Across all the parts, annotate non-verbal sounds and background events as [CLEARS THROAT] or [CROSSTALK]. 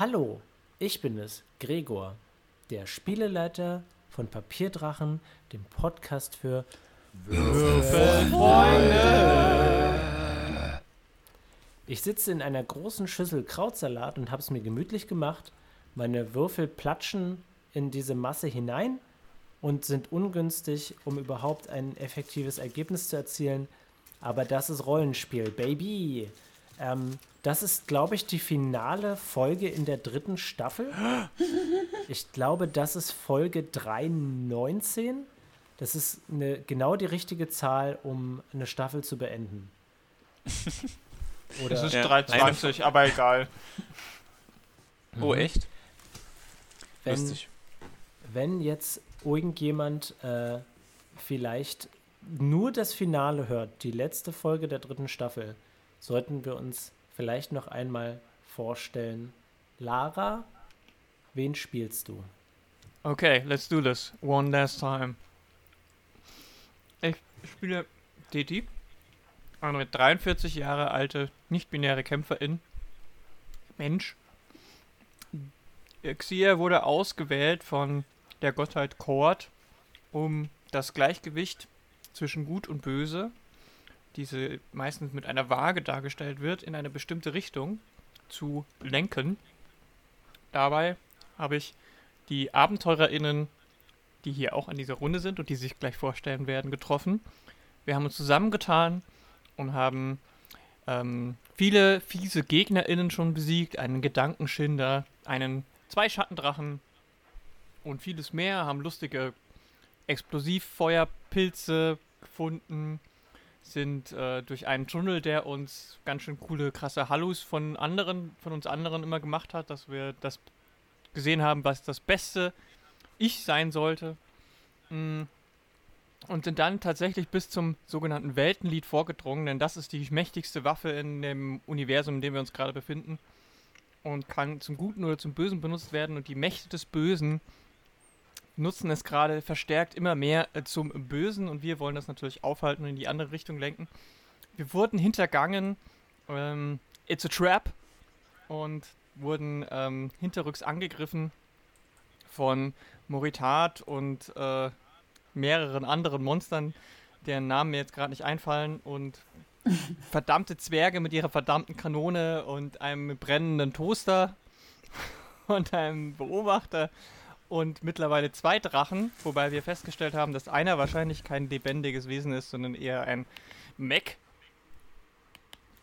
Hallo, ich bin es, Gregor, der Spieleleiter von Papierdrachen, dem Podcast für Würfelfreunde. Ich sitze in einer großen Schüssel Krautsalat und habe es mir gemütlich gemacht. Meine Würfel platschen in diese Masse hinein und sind ungünstig, um überhaupt ein effektives Ergebnis zu erzielen. Aber das ist Rollenspiel, Baby. Ähm, das ist, glaube ich, die finale Folge in der dritten Staffel. Ich glaube, das ist Folge 319. Das ist eine, genau die richtige Zahl, um eine Staffel zu beenden. Oder es ist ja, 320, aber egal. Oh, echt? Wenn, Lustig. wenn jetzt irgendjemand äh, vielleicht nur das Finale hört, die letzte Folge der dritten Staffel, sollten wir uns vielleicht noch einmal vorstellen. Lara, wen spielst du? Okay, let's do this. One last time. Ich spiele Deti, eine 43 Jahre alte, nicht-binäre Kämpferin. Mensch. Xia wurde ausgewählt von der Gottheit Kord, um das Gleichgewicht zwischen Gut und Böse, diese meistens mit einer Waage dargestellt wird, in eine bestimmte Richtung zu lenken. Dabei habe ich die AbenteurerInnen, die hier auch an dieser Runde sind und die sich gleich vorstellen werden, getroffen. Wir haben uns zusammengetan und haben ähm, viele fiese GegnerInnen schon besiegt, einen Gedankenschinder, einen zwei Schattendrachen und vieles mehr, haben lustige Explosivfeuerpilze gefunden, sind äh, durch einen Tunnel, der uns ganz schön coole, krasse Hallus von anderen, von uns anderen immer gemacht hat, dass wir das gesehen haben, was das beste Ich sein sollte. Mm. Und sind dann tatsächlich bis zum sogenannten Weltenlied vorgedrungen, denn das ist die mächtigste Waffe in dem Universum, in dem wir uns gerade befinden. Und kann zum Guten oder zum Bösen benutzt werden. Und die Mächte des Bösen nutzen es gerade verstärkt immer mehr äh, zum Bösen. Und wir wollen das natürlich aufhalten und in die andere Richtung lenken. Wir wurden hintergangen, ähm, it's a trap und wurden ähm, hinterrücks angegriffen von Moritat und äh, mehreren anderen Monstern, deren Namen mir jetzt gerade nicht einfallen. Und [LAUGHS] verdammte Zwerge mit ihrer verdammten Kanone und einem brennenden Toaster [LAUGHS] und einem Beobachter und mittlerweile zwei Drachen, wobei wir festgestellt haben, dass einer wahrscheinlich kein lebendiges Wesen ist, sondern eher ein Mech.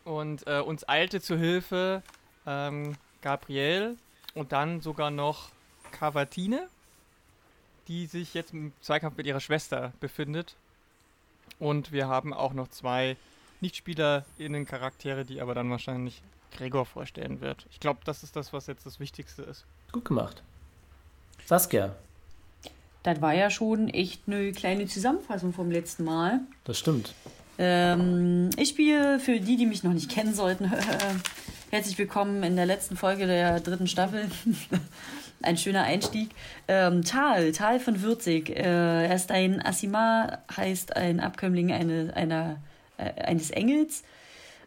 Und äh, uns eilte zu Hilfe ähm, Gabriel und dann sogar noch Cavatine, die sich jetzt im Zweikampf mit ihrer Schwester befindet. Und wir haben auch noch zwei Nichtspielerinnen-Charaktere, die aber dann wahrscheinlich Gregor vorstellen wird. Ich glaube, das ist das, was jetzt das Wichtigste ist. Gut gemacht. Saskia. Das war ja schon echt eine kleine Zusammenfassung vom letzten Mal. Das stimmt. Ähm, ich spiele für die, die mich noch nicht kennen sollten. [LAUGHS] Herzlich willkommen in der letzten Folge der dritten Staffel. [LAUGHS] ein schöner Einstieg. Ähm, Tal, Tal von Würzig. Äh, er ist ein Asimar, heißt ein Abkömmling eine, einer, äh, eines Engels.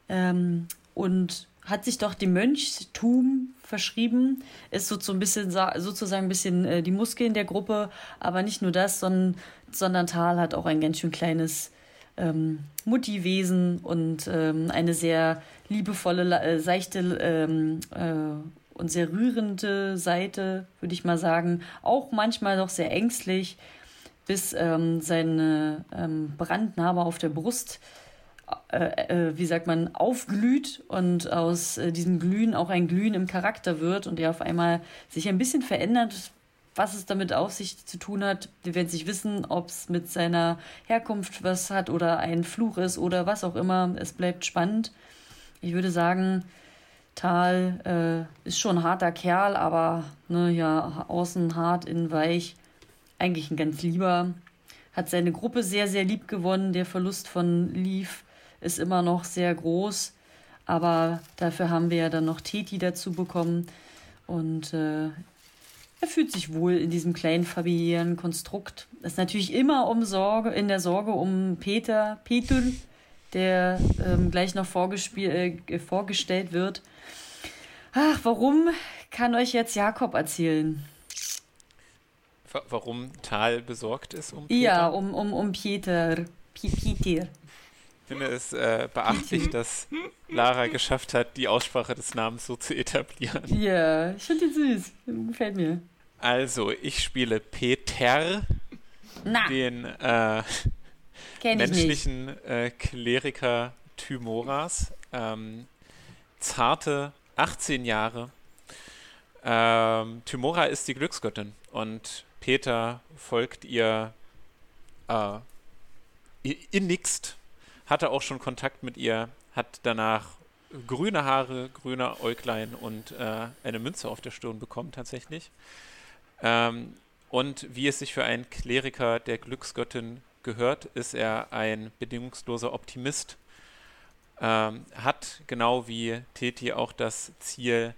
Ähm, und hat sich doch dem Mönchstum verschrieben, ist so, ein bisschen, sozusagen ein bisschen äh, die Muskeln der Gruppe, aber nicht nur das, sondern, sondern Tal hat auch ein ganz schön kleines ähm, Muttiwesen und ähm, eine sehr liebevolle, äh, seichte ähm, äh, und sehr rührende Seite, würde ich mal sagen. Auch manchmal doch sehr ängstlich, bis ähm, seine ähm, Brandnarbe auf der Brust äh, äh, wie sagt man, aufglüht und aus äh, diesem Glühen auch ein Glühen im Charakter wird und er auf einmal sich ein bisschen verändert, was es damit auf sich zu tun hat. Wir werden nicht wissen, ob es mit seiner Herkunft was hat oder ein Fluch ist oder was auch immer. Es bleibt spannend. Ich würde sagen, Tal äh, ist schon ein harter Kerl, aber ne, ja, außen hart, innen weich. Eigentlich ein ganz lieber. Hat seine Gruppe sehr, sehr lieb gewonnen. Der Verlust von Leaf ist immer noch sehr groß. Aber dafür haben wir ja dann noch Teti dazu bekommen. Und äh, er fühlt sich wohl in diesem kleinen familiären Konstrukt. Ist natürlich immer um Sorge, in der Sorge um Peter, Peter, der ähm, gleich noch äh, vorgestellt wird. Ach, warum kann euch jetzt Jakob erzählen? Wa- Warum Tal besorgt ist um Ja, Peter? um, um, um Peter. Pi- Peter. Ich finde es äh, beachtlich, dass Lara geschafft hat, die Aussprache des Namens so zu etablieren. Ja, ich finde ihn süß. Gefällt mir. Also, ich spiele Peter, Na, den äh, menschlichen äh, Kleriker Thymoras. Ähm, zarte 18 Jahre. Ähm, Thymora ist die Glücksgöttin und Peter folgt ihr äh, innigst, hatte auch schon Kontakt mit ihr, hat danach grüne Haare, grüne Äuglein und äh, eine Münze auf der Stirn bekommen tatsächlich. Ähm, und wie es sich für einen Kleriker der Glücksgöttin gehört, ist er ein bedingungsloser Optimist. Ähm, hat genau wie Teti auch das Ziel,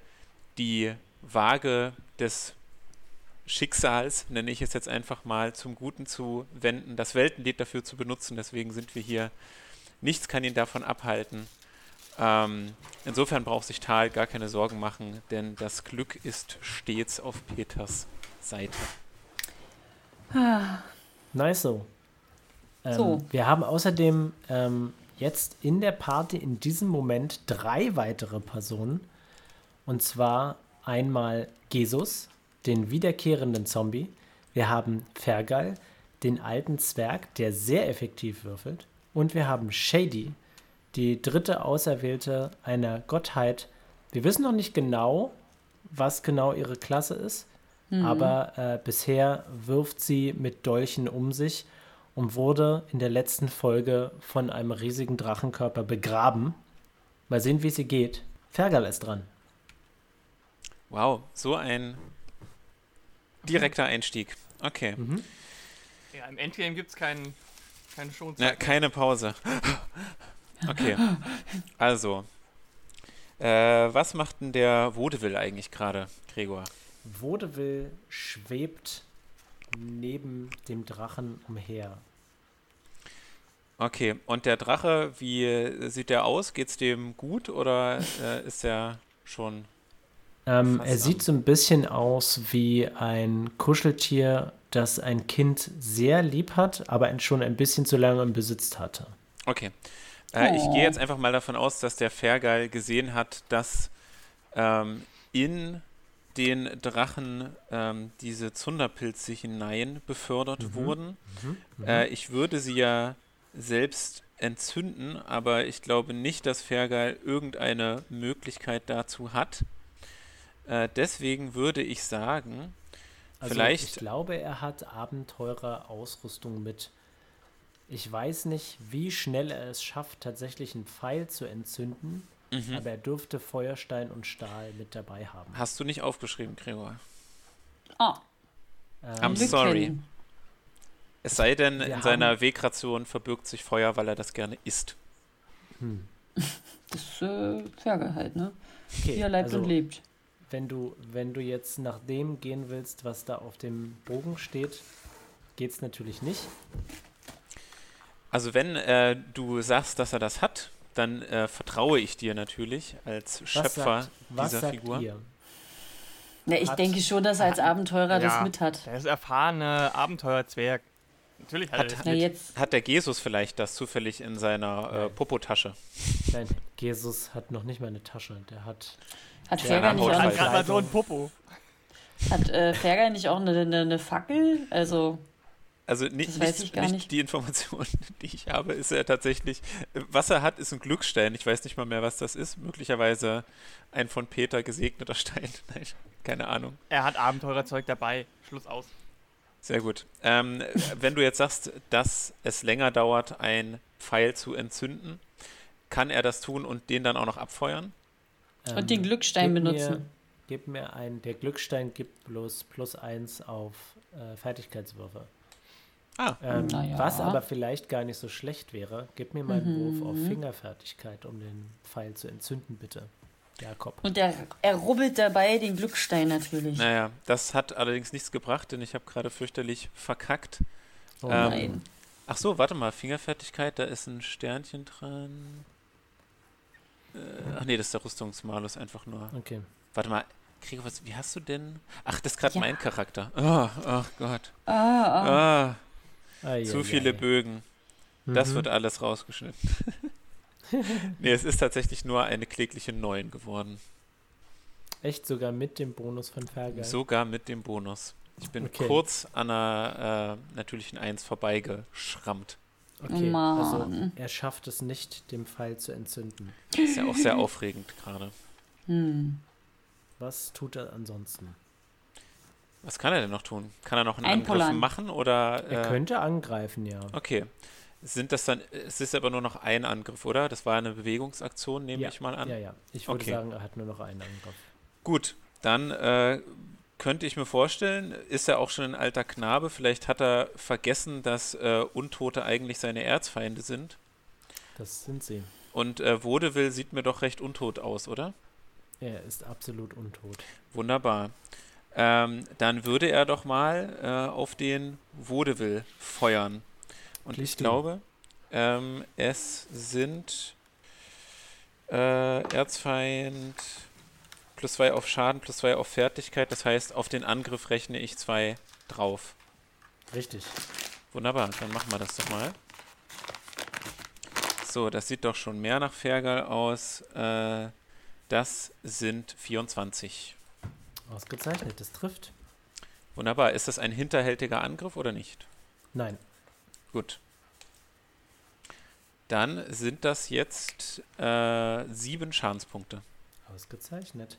die Waage des Schicksals, nenne ich es jetzt einfach mal, zum Guten zu wenden, das Weltenlied dafür zu benutzen. Deswegen sind wir hier. Nichts kann ihn davon abhalten. Ähm, insofern braucht sich Tal gar keine Sorgen machen, denn das Glück ist stets auf Peters Seite. Nice so. Ähm, So. Wir haben außerdem ähm, jetzt in der Party in diesem Moment drei weitere Personen. Und zwar einmal Jesus, den wiederkehrenden Zombie. Wir haben Fergal, den alten Zwerg, der sehr effektiv würfelt. Und wir haben Shady, die dritte Auserwählte einer Gottheit. Wir wissen noch nicht genau, was genau ihre Klasse ist, aber äh, bisher wirft sie mit Dolchen um sich und wurde in der letzten Folge von einem riesigen Drachenkörper begraben. Mal sehen, wie es ihr geht. Fergal ist dran. Wow, so ein direkter Einstieg. Okay. Ja, im Endgame gibt es keinen, keine Ja, Schonzeit. keine Pause. [LAUGHS] Okay. Also. Äh, was macht denn der Vaudeville eigentlich gerade, Gregor? Vaudeville schwebt neben dem Drachen umher. Okay, und der Drache, wie sieht der aus? Geht's dem gut oder äh, ist er schon. Ähm, er sieht so ein bisschen aus wie ein Kuscheltier, das ein Kind sehr lieb hat, aber ein- schon ein bisschen zu lange im Besitz hatte. Okay. Äh, Ich Oh. gehe jetzt einfach mal davon aus, dass der Fergal gesehen hat, dass ähm, in den Drachen ähm, diese Zunderpilze hinein befördert wurden. Äh, ich würde sie ja selbst entzünden, aber ich glaube nicht, dass Fergal irgendeine Möglichkeit dazu hat. Äh, deswegen würde ich sagen, Also Vielleicht- Ich glaube, er hat Abenteurer-Ausrüstung mit. Ich weiß nicht, wie schnell er es schafft, tatsächlich einen Pfeil zu entzünden, mhm. aber er dürfte Feuerstein und Stahl mit dabei haben. hast du nicht aufgeschrieben, Gregor? Ah, I'm Glück sorry. Es sei denn, Wir in seiner Wegration verbirgt sich Feuer, weil er das gerne isst. Das ist äh, Fergal halt, ne? Okay, Wie er lebt also, und lebt. Wenn du, wenn du jetzt nach dem gehen willst, was da auf dem Bogen steht, geht's natürlich nicht. Also wenn äh, du sagst, dass er das hat, dann äh, vertraue ich dir natürlich als Was Schöpfer sagt, was dieser sagt Figur. ihr? Ja, ich Hat- denke schon, dass er als Abenteurer das Ja. mit hat. Der ist erfahrener Abenteuerzwerg. Natürlich hat, Hat- er das mit. jetzt. Hat der Jesus vielleicht das zufällig in seiner äh, Nein. Popotasche? Nein, Jesus hat noch nicht mal eine Tasche. Der hat. Hat Ja, Fergal nicht, auch eine, gerade mal so ein Popo. hat, äh, Fergal nicht auch eine, eine, eine Fackel? Also, Also ni Das weiß nicht, ich gar nicht nicht. die Information, [LAUGHS] die ich habe, ist er tatsächlich. äh, Was er hat, ist ein Glücksstein. Ich weiß nicht mal mehr, was das ist. Möglicherweise ein von Peter gesegneter [LAUGHS] Stein. Nein, keine Ahnung. Er hat Abenteurerzeug dabei. Schluss aus. Sehr gut. Ähm, wenn du jetzt sagst, dass es länger dauert, ein Pfeil zu entzünden, kann er das tun und den dann auch noch abfeuern? Und den Glückstein gib benutzen. Mir, gib mir ein. Der Glückstein gibt bloß plus eins auf äh, Fertigkeitswürfe. Ah, Ähm, Na ja. Was aber vielleicht gar nicht so schlecht wäre, gib mir mal einen Wurf auf Mhm. Fingerfertigkeit, um den Pfeil zu entzünden, bitte. Jakob. Und er, er rubbelt dabei den Glückstein natürlich. naja, das hat allerdings nichts gebracht, denn ich habe gerade fürchterlich verkackt. Oh Ähm, Nein. Ach so, warte mal, Fingerfertigkeit, da ist ein Sternchen dran. Äh, Ach nee, das ist der Rüstungsmalus einfach nur. Okay. Warte mal, Krieger, was, wie hast du denn? Ach, das ist gerade Ja. mein Charakter. Oh, ach Gott. Ah, ah. Ah, Ai, zu ai, viele ai. Bögen. Das Mhm. wird alles rausgeschnitten. [LAUGHS] nee, es ist tatsächlich nur eine klägliche 9 geworden. Echt sogar mit dem Bonus von Fergal. Sogar mit dem Bonus. Ich bin Okay. kurz an einer äh, natürlichen 1 vorbeigeschrammt. Okay, Mann. also er schafft es nicht, dem Pfeil zu entzünden. Ist ja auch sehr aufregend gerade. Hm. Was tut er ansonsten? Was kann er denn noch tun? Kann er noch einen Einpullern. Angriff machen oder? Er äh, könnte angreifen, ja. Okay. Sind das dann, es ist aber nur noch ein Angriff, oder? Das war eine Bewegungsaktion, nehme ja. ich mal an. Ja, ja. Ich würde Okay. sagen, er hat nur noch einen Angriff. Gut, dann äh, könnte ich mir vorstellen, ist er auch schon ein alter Knabe, vielleicht hat er vergessen, dass äh, Untote eigentlich seine Erzfeinde sind. Das sind sie. Und äh, Vaudeville sieht mir doch recht untot aus, oder? Er ist absolut untot. Wunderbar. Ähm, dann würde er doch mal äh, auf den Vaudeville feuern. Und Please ich glaube, ähm, es sind äh, Erzfeind plus zwei auf Schaden, plus zwei auf Fertigkeit. Das heißt, auf den Angriff rechne ich zwei drauf. Richtig. Wunderbar, dann machen wir das doch mal. So, das sieht doch schon mehr nach Fergal aus. Äh, das sind 24. Ausgezeichnet. Das trifft. Wunderbar. Ist das ein hinterhältiger Angriff oder nicht? Nein. Gut. Dann sind das jetzt äh, sieben Schadenspunkte. Ausgezeichnet.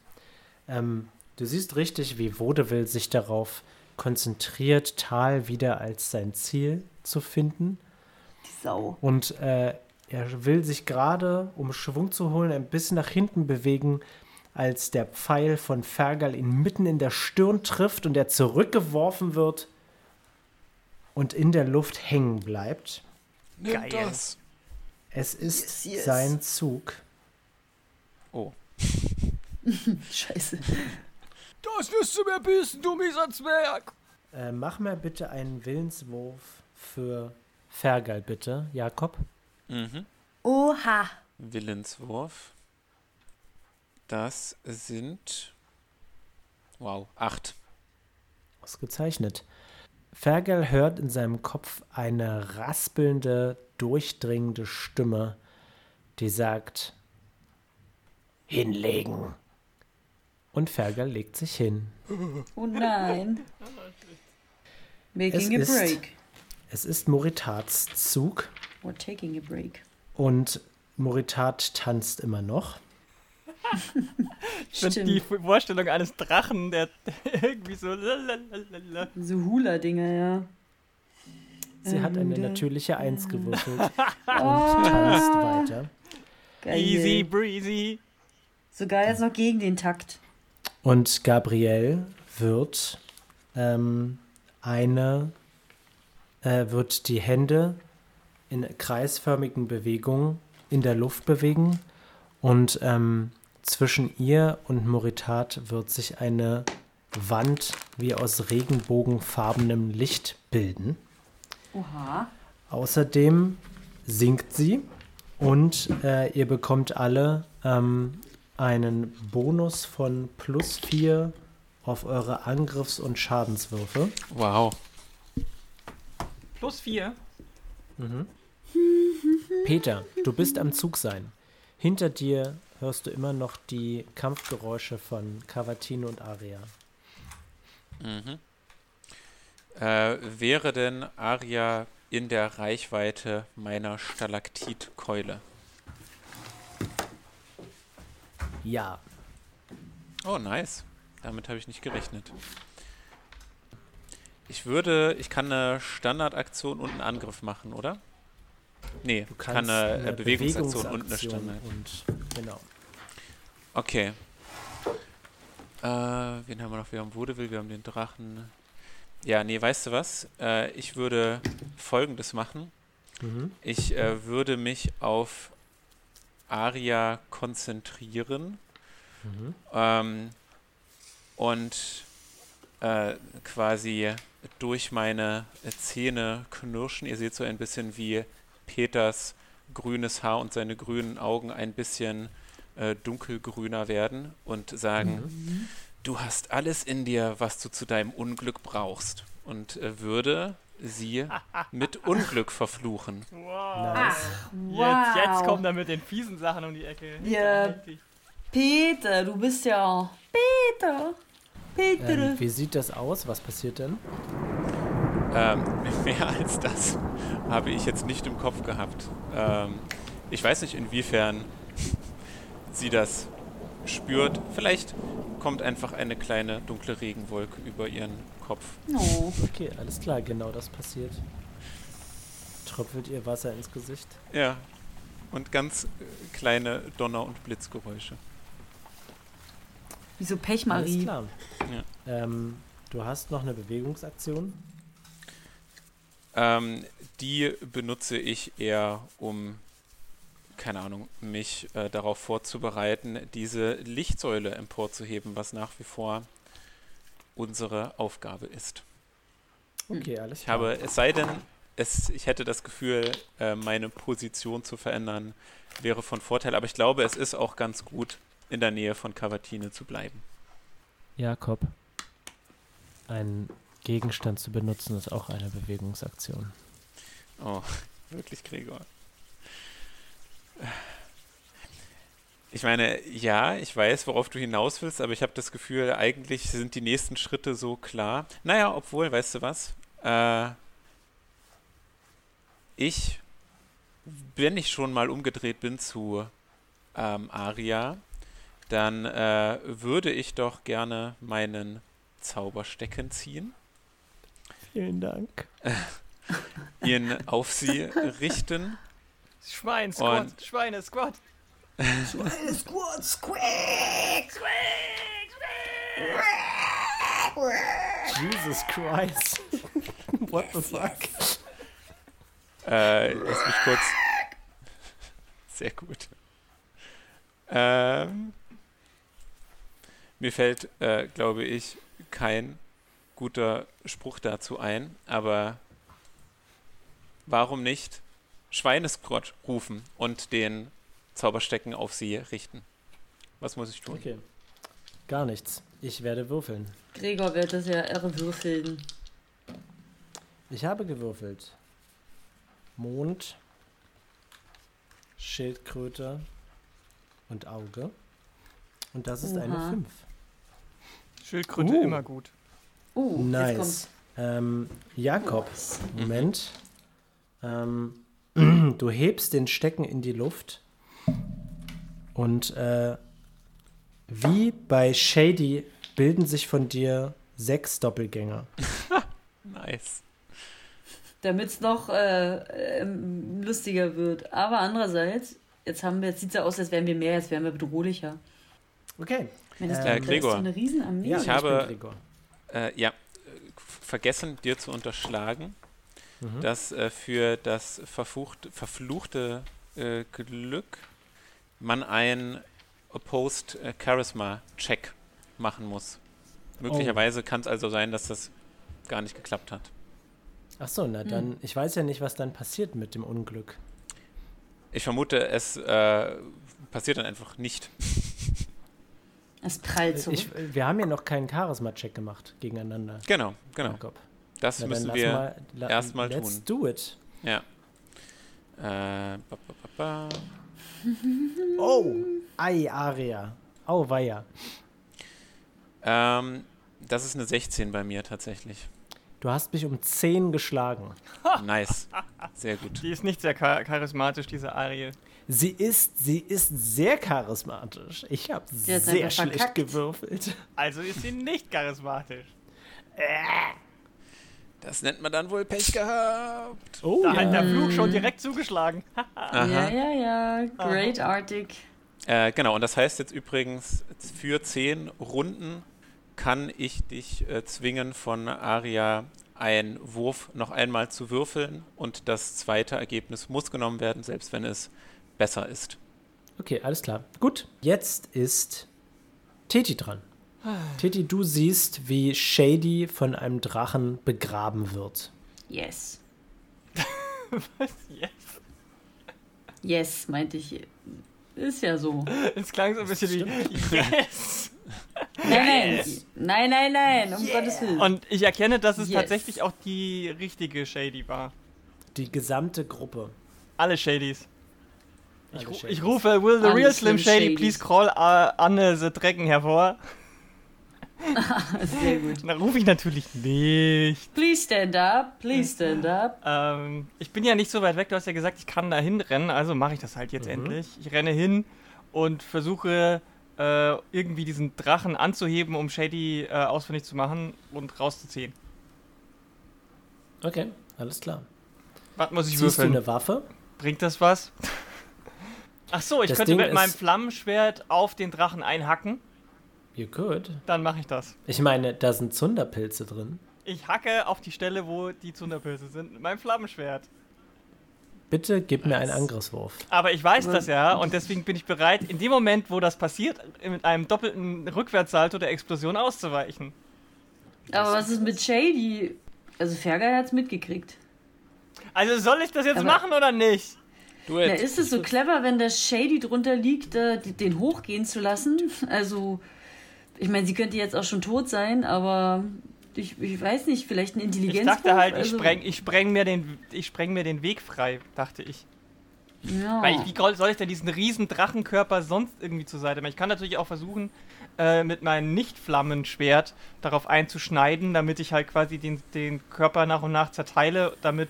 Ähm, du siehst richtig, wie Vaudeville sich darauf konzentriert, Tal wieder als sein Ziel zu finden. Die Sau. Und äh, er will sich gerade, um Schwung zu holen, ein bisschen nach hinten bewegen, als der Pfeil von Fergal ihn mitten in der Stirn trifft und er zurückgeworfen wird und in der Luft hängen bleibt. Nimm Geil. das. Es ist Yes, yes. sein Zug. Oh. [LAUGHS] Scheiße. Das wirst du mir büßen, du mieser Zwerg! Äh, mach mir bitte einen Willenswurf für Fergal, bitte, Jakob. Mhm. Oha. Willenswurf. Das sind. Wow, acht. Ausgezeichnet. Fergal hört in seinem Kopf eine raspelnde, durchdringende Stimme, die sagt: Hinlegen. Und Fergal legt sich hin. Oh nein. Making Es a ist- break. Es ist Moritats Zug Or taking a break. und Moritat tanzt immer noch. Ich finde die Stimmt. Vorstellung eines Drachen, der [LAUGHS] irgendwie so. lalalala. So Hula-Dinger, ja. Sie hat eine Ähm, natürliche Eins gewürfelt [LAUGHS] und Oh, tanzt weiter. geil. Easy breezy. Sogar jetzt noch gegen den Takt. Und Gabrielle wird ähm, eine, äh, wird die Hände in kreisförmigen Bewegungen in der Luft bewegen und ähm, zwischen ihr und Moritat wird sich eine Wand wie aus regenbogenfarbenem Licht bilden. Oha. Außerdem singt sie und äh, ihr bekommt alle ähm, einen Bonus von plus 4 auf eure Angriffs- und Schadenswürfe. Wow. Plus vier. Peter, du bist am Zug sein. Hinter dir hörst du immer noch die Kampfgeräusche von Cavatino und Aria. Mhm. Äh, wäre denn Aria in der Reichweite meiner Stalaktitkeule? Ja, Oh, nice. Damit habe ich nicht gerechnet. Ich würde, ich kann eine Standardaktion und einen Angriff machen, oder? Nee, du kannst kann eine, äh, Bewegungsaktion und eine Bewegungsaktion Standard. und genau. Okay. Äh, wen haben wir noch? Wir haben Vaudeville, wir haben den Drachen. Ja, nee, weißt du was? Äh, ich würde folgendes machen. Mhm. Ich äh, würde mich auf Aria konzentrieren Mhm. ähm, und äh, quasi durch meine Zähne knirschen. Ihr seht so ein bisschen wie Peters grünes Haar und seine grünen Augen ein bisschen äh, dunkelgrüner werden und sagen, Mhm. du hast alles in dir, was du zu deinem Unglück brauchst. Und äh, würde sie mit Unglück verfluchen. Wow. Nice. Jetzt, jetzt Wow. kommt er mit den fiesen Sachen um die Ecke. Ja. Peter, du bist ja. Peter. Peter. Ähm, wie sieht das aus? Was passiert denn? Ähm, [LAUGHS] mehr als das habe ich jetzt nicht im Kopf gehabt. Ähm, ich weiß nicht, inwiefern sie das spürt. Vielleicht kommt einfach eine kleine dunkle Regenwolke über ihren Kopf. Oh. Okay, alles klar, genau das passiert. Tröpfelt ihr Wasser ins Gesicht? Ja. Und ganz äh, kleine Donner- und Blitzgeräusche. Wieso Alles Pechmarie? klar. Ähm, du hast noch eine Bewegungsaktion. Ähm, die benutze ich eher, um, keine Ahnung, mich äh, darauf vorzubereiten, diese Lichtsäule emporzuheben, was nach wie vor unsere Aufgabe ist. Okay, alles Ich klar. habe, es sei denn, es, ich hätte das Gefühl, äh, meine Position zu verändern, wäre von Vorteil, aber ich glaube, es ist auch ganz gut, in der Nähe von Cavatine zu bleiben. Jakob. Einen Gegenstand zu benutzen ist auch eine Bewegungsaktion. Oh, [LAUGHS] wirklich, Gregor. Ich meine, ja, ich weiß, worauf du hinaus willst, aber ich habe das Gefühl, eigentlich sind die nächsten Schritte so klar. Naja, obwohl, weißt du was? Äh, ich, wenn ich schon mal umgedreht bin zu ähm, Aria, dann äh, würde ich doch gerne meinen Zauberstecken ziehen. Vielen Dank. [LAUGHS] ihn auf sie richten. Schwein, Squat, Und- Schweine, Squat. Squad, squack. Jesus Christ. [LAUGHS] What the fuck? Äh, lass mich kurz. Sehr gut. Ähm, mir fällt, äh, glaube ich, kein guter Spruch dazu ein, aber warum nicht Schweineskrott rufen und den Zauberstecken auf sie richten? Was muss ich tun? Okay. Gar nichts. Ich werde würfeln. Gregor wird das ja irre würfeln. Ich habe gewürfelt. Mond, Schildkröte und Auge. Und das ist eine Oha. 5. Schildkröte Uh. immer gut. Jetzt Nice. Ähm, Jakob, Moment. Ähm, [CLEARS THROAT] du hebst den Stecken in die Luft und äh, wie bei Shady bilden sich von dir sechs Doppelgänger. [LAUGHS] Nice. Damit es noch äh, ähm, lustiger wird. Aber andererseits, jetzt haben wir, jetzt sieht es ja aus, als wären wir mehr, jetzt wären wir bedrohlicher. Okay. Wenn das Äh, doch, da ist Gregor. so eine Riesenarmee. Ja, Ich habe- bin Gregor. Äh, ja, vergessen dir zu unterschlagen, Mhm. dass äh, für das verfluchte, verfluchte äh, Glück man einen Opposed Charisma Check machen muss. Möglicherweise kann es also sein, dass das gar nicht geklappt hat. Ach so, na Hm. dann, ich weiß ja nicht, was dann passiert mit dem Unglück. Ich vermute, es äh, passiert dann einfach nicht. [LAUGHS] Es prallt zurück. Ich, wir haben ja noch keinen Charisma-Check gemacht gegeneinander. Genau, genau. Jakob. Das Na, müssen wir mal, la, erst mal let's tun. do it. Ja. Äh, ba, ba, ba, ba. Oh, ei, Aria. Au, weia. Ähm, das ist eine 16 bei mir tatsächlich. Du hast mich um 10 geschlagen. [LAUGHS] Nice. Sehr gut. Die ist nicht sehr char charismatisch, diese Arie. Sie ist, sie ist sehr charismatisch. Ich habe sehr schlecht verkackt. gewürfelt. Also ist sie nicht charismatisch. [LAUGHS] Das nennt man dann wohl Pech gehabt. Oh, Da hat der. Flug schon direkt zugeschlagen. [LAUGHS] Ja, ja, ja. Great Arctic. Äh, genau, und das heißt jetzt übrigens, für 10 Runden kann ich dich äh, zwingen, von Aria einen Wurf noch einmal zu würfeln und das zweite Ergebnis muss genommen werden, selbst wenn es besser ist. Okay, alles klar. Gut, jetzt ist Teti dran. Teti, du siehst, wie Shady von einem Drachen begraben wird. Yes. [LAUGHS] Was jetzt? Yes, meinte ich. Ist ja so. Es klang so ein bisschen wie [LAUGHS] Yes! Nein, nein. Nein, nein, nein. Um Gottes Willen. Und ich erkenne, dass es Yes. tatsächlich auch die richtige Shady war. Die gesamte Gruppe. Alle Shadys. Ich, Alle Shadys. ich rufe, will the Alle real Slim Slim Shady Shadys. please call uh, Anne the Drecken hervor? [LAUGHS] Sehr gut. Da rufe ich natürlich nicht. Please stand up. Please stand up. Ähm, ich bin ja nicht so weit weg, du hast ja gesagt, ich kann da hinrennen, also mache ich das halt jetzt Mhm. endlich. Ich renne hin und versuche äh, irgendwie diesen Drachen anzuheben, um Shady äh, ausfindig zu machen und rauszuziehen. Okay, alles klar. Was muss ich Ziehst du würfeln? eine Waffe? Bringt das was? [LAUGHS] Ach so, ich Das könnte Ding mit meinem Flammenschwert auf den Drachen einhacken. You could. Dann mache ich das. Ich meine, da sind Zunderpilze drin. Ich hacke auf die Stelle, wo die Zunderpilze sind, mit meinem Flammenschwert. Bitte gib mir einen Angriffswurf. Aber ich weiß das ja und deswegen bin ich bereit, in dem Moment, wo das passiert, mit einem doppelten Rückwärtssalto der Explosion auszuweichen. Aber was ist mit Shady? Also Fergal hat's mitgekriegt. Also soll ich das jetzt Aber- machen oder nicht? Du Na, ist es so clever, wenn das Shady drunter liegt, äh, den hochgehen zu lassen? Also, ich meine, sie könnte jetzt auch schon tot sein, aber ich, ich weiß nicht, vielleicht ein Ich Intelligenz. dachte halt, ich also, spreng, ich spreng, mir den, ich spreng mir den Weg frei, dachte ich. Ja. Weil ich, wie soll ich denn diesen riesen Drachenkörper sonst irgendwie zur Seite machen? Ich kann natürlich auch versuchen, äh, mit meinem Nicht-Flammenschwert darauf einzuschneiden, damit ich halt quasi den, den Körper nach und nach zerteile, damit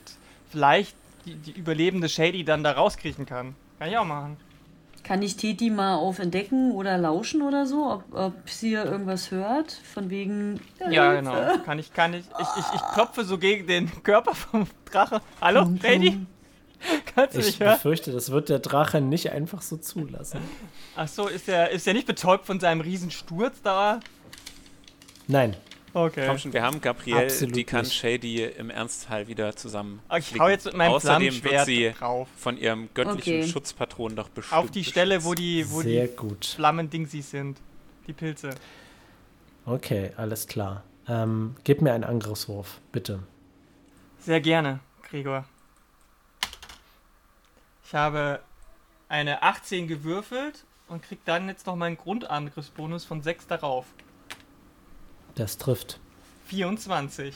vielleicht die, die überlebende Shady dann da rauskriechen kann. Kann ich auch machen. Kann ich Teti mal auf Entdecken oder lauschen oder so, ob, ob sie hier irgendwas hört? Von wegen. Ja, genau. Kann ich, kann ich. Ich, ich, ich klopfe so gegen den Körper vom Drache. Hallo, Shady? Kannst du Ich mich hören? befürchte, das wird der Drache nicht einfach so zulassen. Ach so, ist der, ist der nicht betäubt von seinem riesen Sturz da? Nein, Okay. Komm schon, wir haben Gabrielle, Absolut die kann nicht. Shady im Ernstfall wieder zusammen. Ich hau jetzt mit meinem Außerdem wird sie drauf. von ihrem göttlichen Okay. Schutzpatron doch bestimmt. Auf die Stelle, wo beschützt. die, wo sehr die gut. Flammendingsies sind. Die Pilze. Okay, alles klar. Ähm, gib mir einen Angriffswurf, bitte. Sehr gerne, Gregor. Ich habe eine 18 gewürfelt und krieg dann jetzt noch meinen Grundangriffsbonus von 6 darauf. Das trifft. 24.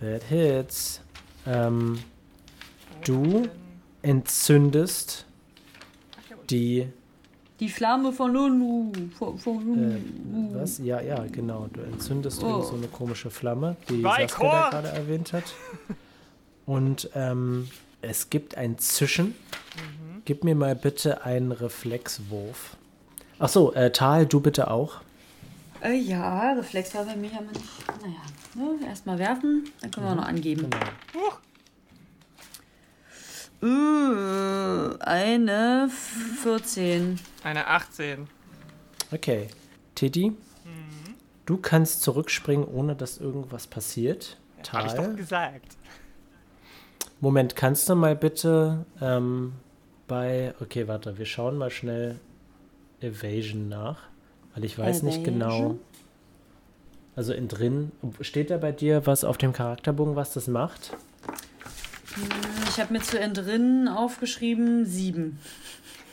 That hits. Ähm, du entzündest die. Die Flamme von Lunu. Von, von Äh, Lunu. was? Ja, ja, genau. Du entzündest Oh. irgend so eine komische Flamme, die Bei Saskia da gerade erwähnt hat. Und ähm, es gibt ein Zischen. Mhm. Gib mir mal bitte einen Reflexwurf. Ach so, äh, Tal, du bitte auch. Äh, ja, Reflex war bei mir aber nicht. Naja, ne? erstmal werfen, dann können wir auch noch angeben. Genau. Äh, eine 14. Eine 18. Okay. Teddy, Mhm. du kannst zurückspringen, ohne dass irgendwas passiert. Hab ich doch Tal. gesagt. Moment, kannst du mal bitte ähm, bei. Okay, warte, wir schauen mal schnell Evasion nach. Weil ich weiß nicht genau. Also in drin. Steht da bei dir was auf dem Charakterbogen, was das macht? Ich habe mir zu entrinnen aufgeschrieben 7.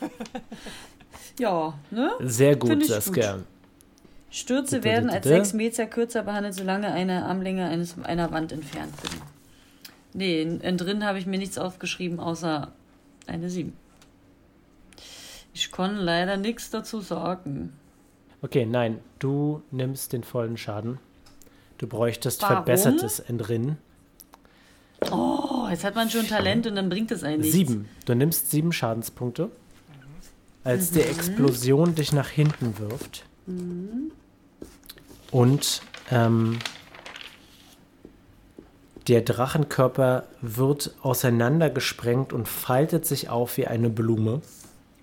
[LAUGHS] ja, ne? Sehr gut, Saskia. Stürze Bitte, werden bitte, als bitte. 6 Meter kürzer behandelt, solange eine Armlänge eines, einer Wand entfernt bin. Nee, in- entrinnen habe ich mir nichts aufgeschrieben, außer eine 7. Ich kann leider nichts dazu sagen. Okay, nein, du nimmst den vollen Schaden. Du bräuchtest Warum? verbessertes Entrinnen. Oh, jetzt hat man schon Talent und dann bringt es einen nichts. Sieben. Du nimmst sieben Schadenspunkte. Als die Explosion dich nach hinten wirft. Und ähm, der Drachenkörper wird auseinandergesprengt und faltet sich auf wie eine Blume.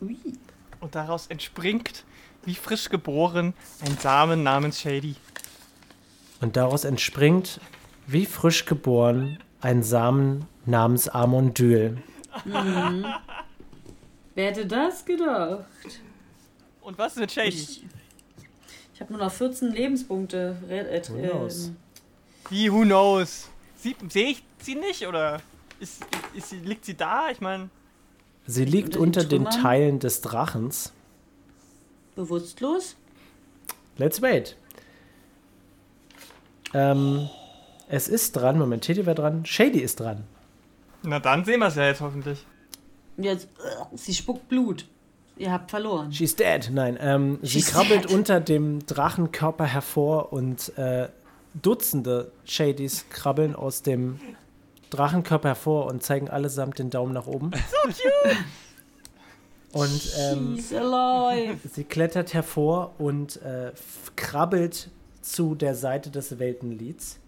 Ui. Und daraus entspringt, wie frisch geboren, ein Samen namens Shady. Und daraus entspringt, wie frisch geboren, ein Samen namens Amondyl. Wer hätte das gedacht? Und was ist mit Shady? Ich, ich habe nur noch 14 Lebenspunkte. Äh, Who knows? ähm, Wie, who knows? Sehe ich sie nicht oder ist, ist liegt sie da? Ich meine, Sie liegt Unter den? Teilen des Drachens. Bewusstlos? Let's wait. Ähm, es ist dran. Moment, Teddy war dran. Shady ist dran. Na dann sehen wir es ja jetzt hoffentlich. Jetzt, äh, sie spuckt Blut. Ihr habt verloren. She's dead. Nein, ähm, sie krabbelt dead. unter dem Drachenkörper hervor und äh, Dutzende Shadys krabbeln aus dem Drachenkörper hervor und zeigen allesamt den Daumen nach oben. So cute! Und ähm, sie klettert hervor und äh, krabbelt zu der Seite des Weltenlieds.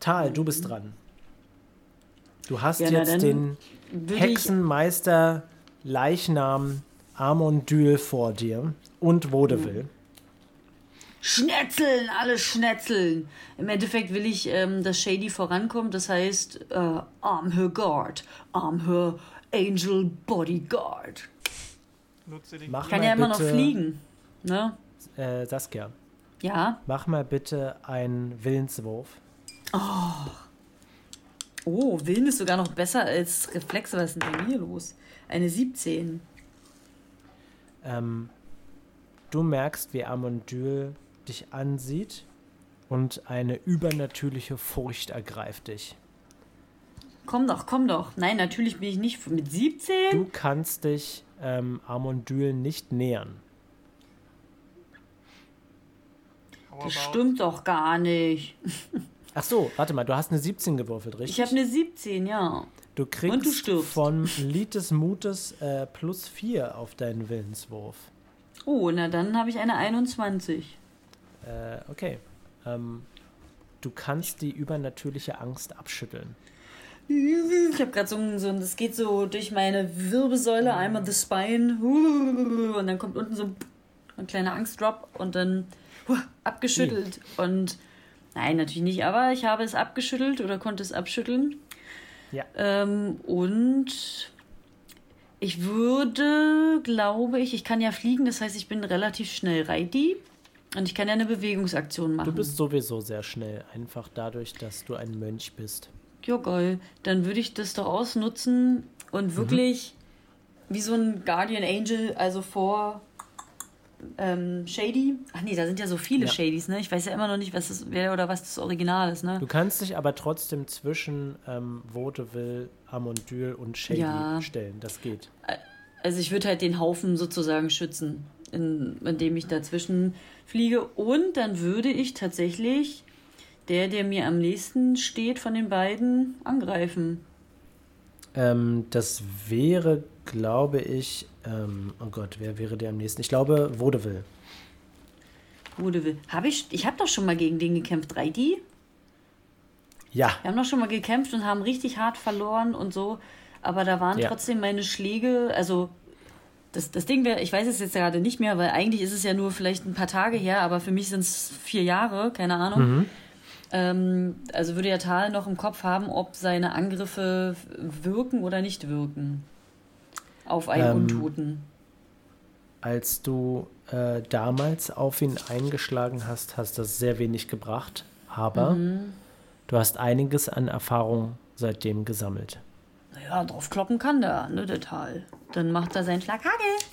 Tal, du bist dran. Du hast Ja, jetzt den Hexenmeister Leichnam Amondyl vor dir und Vaudeville. Schnetzeln, alle schnetzeln. Im Endeffekt will ich, ähm, dass Shady vorankommt. Das heißt, äh, I'm her guard. I'm her angel bodyguard. Nutze die. Mach Kann mal ja immer noch bitte, fliegen. Ne? Äh, Saskia, Ja. mach mal bitte einen Willenswurf. Oh, Willen ist sogar noch besser als Reflexe. Was ist denn bei mir los? Eine 17. Ähm, du merkst, wie Amondyl dich ansieht und eine übernatürliche Furcht ergreift dich. Komm doch, komm doch. Nein, natürlich bin ich nicht mit 17. Du kannst dich ähm, Amondyl nicht nähern. Das stimmt doch gar nicht. [LAUGHS] Ach so, warte mal, du hast eine 17 gewürfelt, richtig? Ich habe eine 17, ja. Du kriegst Und du stirbst. von Lied des Mutes äh, plus 4 auf deinen Willenswurf. Oh, na dann habe ich eine 21. Äh, okay. Ähm, du kannst die übernatürliche Angst abschütteln. Ich habe gerade so ein, so das geht so durch meine Wirbelsäule, einmal the spine, und dann kommt unten so ein, ein kleiner Angstdrop und dann abgeschüttelt. Und nein, natürlich nicht, aber ich habe es abgeschüttelt oder konnte es abschütteln. Ja. Ähm, und ich würde, glaube ich, ich kann ja fliegen, das heißt, ich bin relativ schnell ready. Und ich kann ja eine Bewegungsaktion machen. Du bist sowieso sehr schnell, einfach dadurch, dass du ein Mönch bist. Ja, geil. Dann würde ich das doch ausnutzen und wirklich wie so ein Guardian Angel, also vor ähm, Shady. Ach nee, da sind ja so viele Ja. Shadys, ne? Ich weiß ja immer noch nicht, was das, wer oder was das Original ist, ne? Du kannst dich aber trotzdem zwischen ähm, Vaudeville, Amondyl und Shady Ja. stellen. Das geht. Also ich würde halt den Haufen sozusagen schützen, in, indem ich dazwischen fliege. Und dann würde ich tatsächlich der, der mir am nächsten steht von den beiden, angreifen. Ähm, das wäre, glaube ich, ähm, oh Gott, wer wäre der am nächsten? Ich glaube, Vaudeville. Wurde will. Habe ich. Ich habe doch schon mal gegen den gekämpft, 3D. Ja, Wir haben doch schon mal gekämpft und haben richtig hart verloren und so. Aber da waren Ja. trotzdem meine Schläge, also das, das Ding wäre, ich weiß es jetzt gerade nicht mehr, weil eigentlich ist es ja nur vielleicht ein paar Tage her, aber für mich sind es vier Jahre, keine Ahnung. Ähm, also würde ja Tal noch im Kopf haben, ob seine Angriffe wirken oder nicht wirken. Auf einen Ähm, Untoten. als du äh, damals auf ihn eingeschlagen hast, hast das sehr wenig gebracht. Aber Mhm. du hast einiges an Erfahrung seitdem gesammelt. Naja, drauf kloppen kann der, ne, der Tal. Dann macht er seinen Schlag Hagel.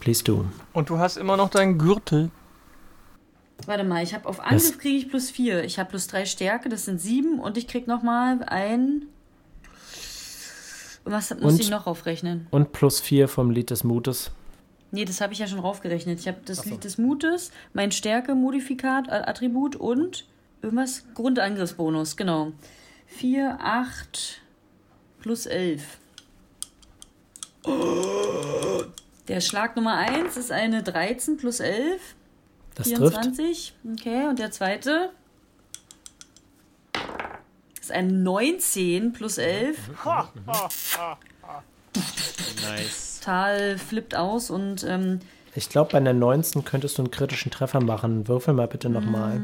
Please do. Und du hast immer noch deinen Gürtel. Warte mal, ich habe auf Angriff kriege ich plus vier. Ich habe plus drei Stärke, das sind sieben und ich krieg noch mal ein. Was muss Und? ich noch aufrechnen? Und plus vier vom Lied des Mutes. Nee, das habe ich ja schon raufgerechnet. Ich habe das so. Lied des Mutes, mein Stärke-Modifikat, Attribut und irgendwas Grundangriffsbonus, genau. 4, 8 plus 11. Der Schlag Nummer 1 ist eine 13 plus 11. Das trifft. 24. Okay, und der zweite ist ein 19 plus 11. Nice. Tal flippt aus und ähm, Ich glaube, bei einer 19 könntest du einen kritischen Treffer machen. Würfel mal bitte nochmal.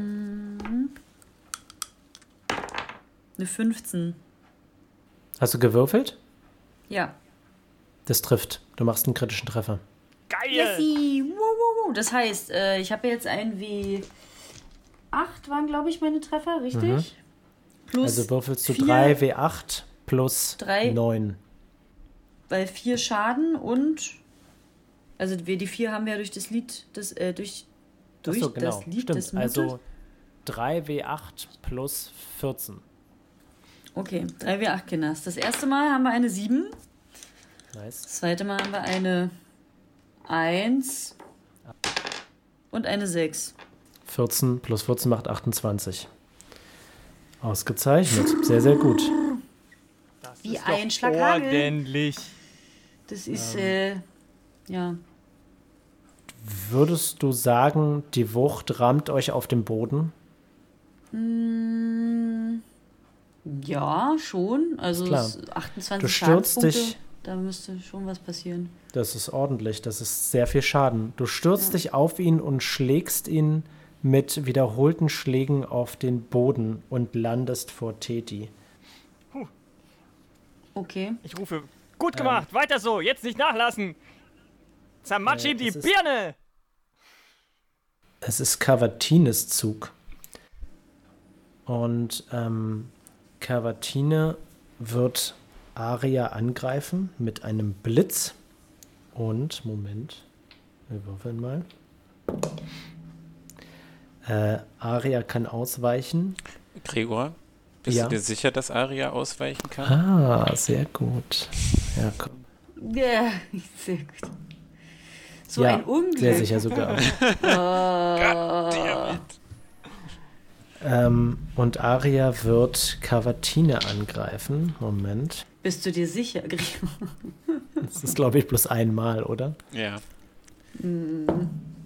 eine 15. Hast du gewürfelt? Ja. Das trifft. Du machst einen kritischen Treffer. Yessi! Woo. Das heißt, äh, ich habe jetzt ein W8 waren, glaube ich, meine Treffer, richtig? Plus Also würfelst du vier- 3 W8 plus Drei. 9. weil vier Schaden und. Also wir die vier haben wir ja durch das Lied, das, äh, durch, durch Achso, genau. das Lied Stimmt. des Mutes. Also 3W8 plus 14. Okay, 3W8 Kinders. Das erste Mal haben wir eine 7. Nice. Das zweite Mal haben wir eine 1 und eine 6. 14 plus 14 macht 28. Ausgezeichnet. Sehr, sehr gut. Das Wie ist ein doch Schlag Hagel. ordentlich. Das ist, Ähm. äh, ja. Würdest du sagen, die Wucht rammt euch auf den Boden? Mm, ja, schon. Also Klar. es- 28 Du stürzt dich- Da müsste schon was passieren. Das ist ordentlich, das ist sehr viel Schaden. Du stürzt dich auf ihn und schlägst ihn mit wiederholten Schlägen auf den Boden und landest vor Teti. Okay. Ich rufe, gut gemacht, weiter so, jetzt nicht nachlassen. Zermatsch Äh, ihm die es ist- Birne. Es ist Cavatines Zug. Und ähm, Cavatine wird Aria angreifen mit einem Blitz. Und, Moment, wir würfeln mal. Äh, Aria kann ausweichen. Gregor, bist Ja. du dir sicher, dass Aria ausweichen kann? Ah, sehr gut. Ja, komm. Ja, [LAUGHS] sehr gut. So ja, ein Unglück. Sehr sicher sogar. [LAUGHS] Oh. Ähm, und Aria wird Cavatine angreifen. Moment. Bist du dir sicher? Gregor? [LAUGHS] Das ist, glaube ich, bloß einmal, oder? Ja.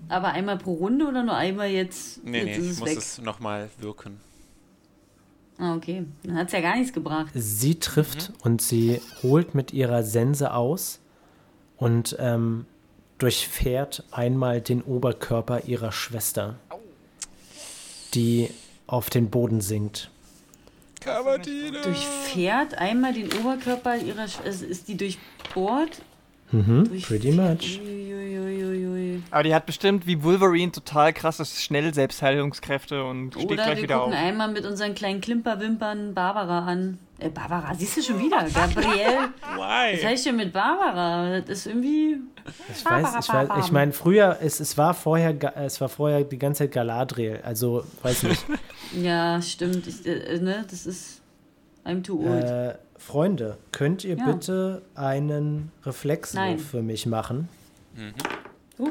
Aber einmal pro Runde oder nur einmal jetzt? Nee, nee, jetzt ist ich es muss weg. es nochmal wirken. Ah, okay. Dann hat es ja gar nichts gebracht. Sie trifft und sie holt mit ihrer Sense aus und ähm, durchfährt einmal den Oberkörper ihrer Schwester, die auf den Boden sinkt. Cavatine! Durchfährt einmal den Oberkörper ihrer. Sch also ist die durchbohrt? Mhm, Durch pretty much. Uiuiuiui. Aber die hat bestimmt wie Wolverine total krasses Schnell-Selbstheilungskräfte und steht Oder gleich wir wieder gucken auf. einmal mit unseren kleinen Klimperwimpern Barbara an. Äh, Barbara, siehst du schon wieder? Gabrielle. Was Why? heißt denn mit Barbara? Das ist irgendwie. Ich weiß, ich weiß, ich meine, früher, es, es war vorher, es war vorher die ganze Zeit Galadriel, also, weiß nicht. [LAUGHS] Ja, stimmt. Ich, äh, ne? Das ist. I'm too old. äh, Freunde, könnt ihr Ja. bitte einen Reflexwurf für mich machen? Huch.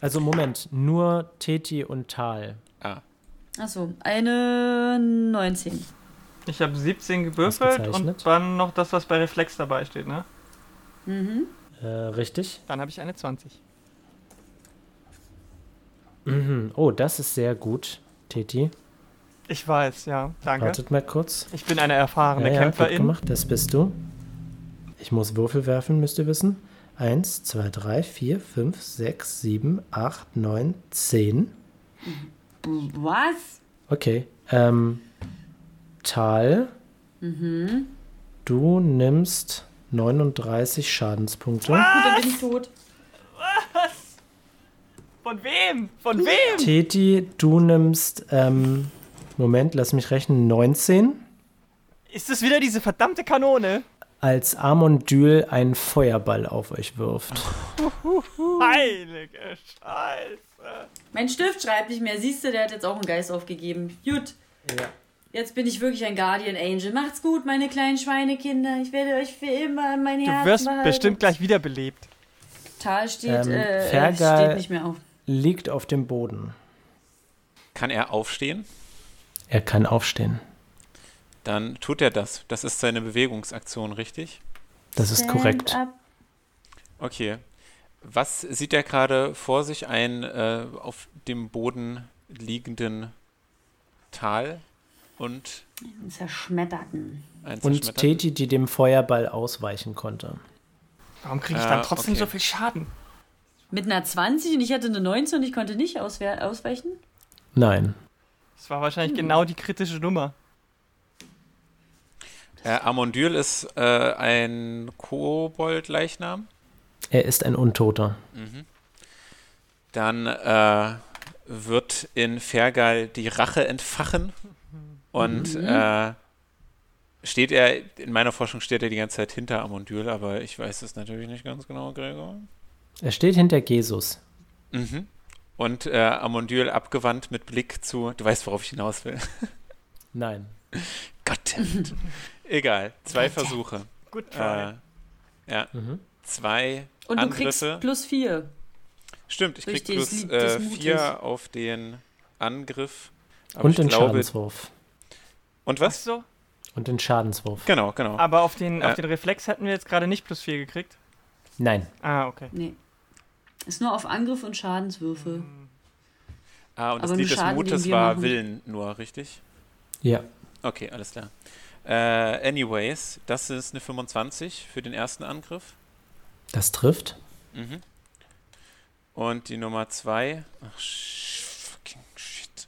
Also, Moment, nur Teti und Tal. Ah, Achso, eine 19. Ich habe 17 gewürfelt und dann noch das, was bei Reflex dabei steht, ne? Mhm. Äh, richtig? Dann habe ich eine 20. Mhm. Oh, das ist sehr gut, Teti. Ich weiß, ja. Danke. Wartet mal kurz. Ich bin eine erfahrene Ja, ja, gut Kämpferin. gemacht, das bist du. Ich muss Würfel werfen, müsst ihr wissen. Eins, zwei, drei, vier, fünf, sechs, sieben, acht, neun, zehn. Was? Okay. Ähm, Tal, Mhm. du nimmst 39 Schadenspunkte. Gut, dann bin ich tot. Von wem? Von wem? Teti, du nimmst, ähm, Moment, lass mich rechnen, 19. Ist es wieder diese verdammte Kanone? Als Amondyl einen Feuerball auf euch wirft. [LAUGHS] Heilige Scheiße. Mein Stift schreibt nicht mehr. Siehst du, der hat jetzt auch einen Geist aufgegeben. Gut. Jetzt bin ich wirklich ein Guardian Angel. Macht's gut, meine kleinen Schweinekinder. Ich werde euch für immer in mein Du Herz wirst behalten. bestimmt gleich wiederbelebt. Tal steht, Ähm, äh, äh, steht nicht mehr auf. Liegt auf dem Boden. kann er aufstehen? Er kann aufstehen. Dann tut er das. Das ist seine Bewegungsaktion, richtig? Das ist Stand korrekt. up. Okay. Was sieht er gerade vor sich? Ein äh, auf dem Boden liegenden Tal und Zerschmetterten. Und Teti, die dem Feuerball ausweichen konnte. Warum kriege ich Ah, dann trotzdem okay. so viel Schaden? Mit einer 20 und ich hatte eine 19 und ich konnte nicht auswe ausweichen? Nein. Das war wahrscheinlich genau die kritische Nummer. Äh, Amondyl ist äh, ein Kobold-Leichnam. Er ist ein Untoter. Mhm. Dann äh, wird in Fergal die Rache entfachen und Mhm. äh, steht er, in meiner Forschung steht er die ganze Zeit hinter Amondyl, aber ich weiß es natürlich nicht ganz genau, Gregor. Er steht hinter Jesus. Mhm. Und äh, Amondyl abgewandt mit Blick zu, du weißt, worauf ich hinaus will. [LAUGHS] Nein. Gott. Egal, zwei Versuche. Try. Äh, ja, Mhm. zwei Und du kriegst Angriffe. plus vier. Stimmt, ich durch krieg das plus äh, vier auf den Angriff. Aber Und ich den glaube, Schadenswurf. Und Ach was? so. Und den Schadenswurf. Genau, genau. Aber auf den, Äh. auf den Reflex hätten wir jetzt gerade nicht plus 4 gekriegt. Nein. Ah, okay. Nee. Ist nur auf Angriff und Schadenswürfe. Ah, und das aber Lied des Mutes war machen. Willen nur, richtig? Ja. Okay, alles klar. Äh, anyways, das ist eine 25 für den ersten Angriff. Das trifft. Mhm. Und die Nummer 2. Ach, sh fucking shit.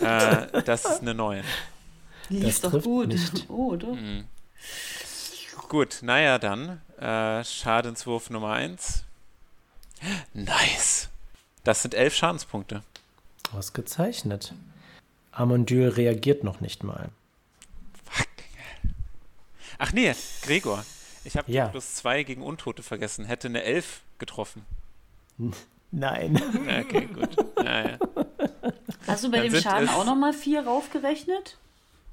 [LAUGHS] äh, das ist eine 9. Lief Das doch trifft gut. nicht. [LAUGHS] Oh, doch. Mhm. Gut, naja, dann. Äh, Schadenswurf Nummer 1. [GASPS] Nice. Das sind 11 Schadenspunkte. Ausgezeichnet. Amondyl reagiert noch nicht mal. Ach nee, Gregor. Ich habe Ja. plus 2 gegen Untote vergessen. Hätte eine 11 getroffen. [LAUGHS] Nein. Okay, gut. Ja, ja. Hast du bei Dann dem Schaden auch nochmal vier raufgerechnet?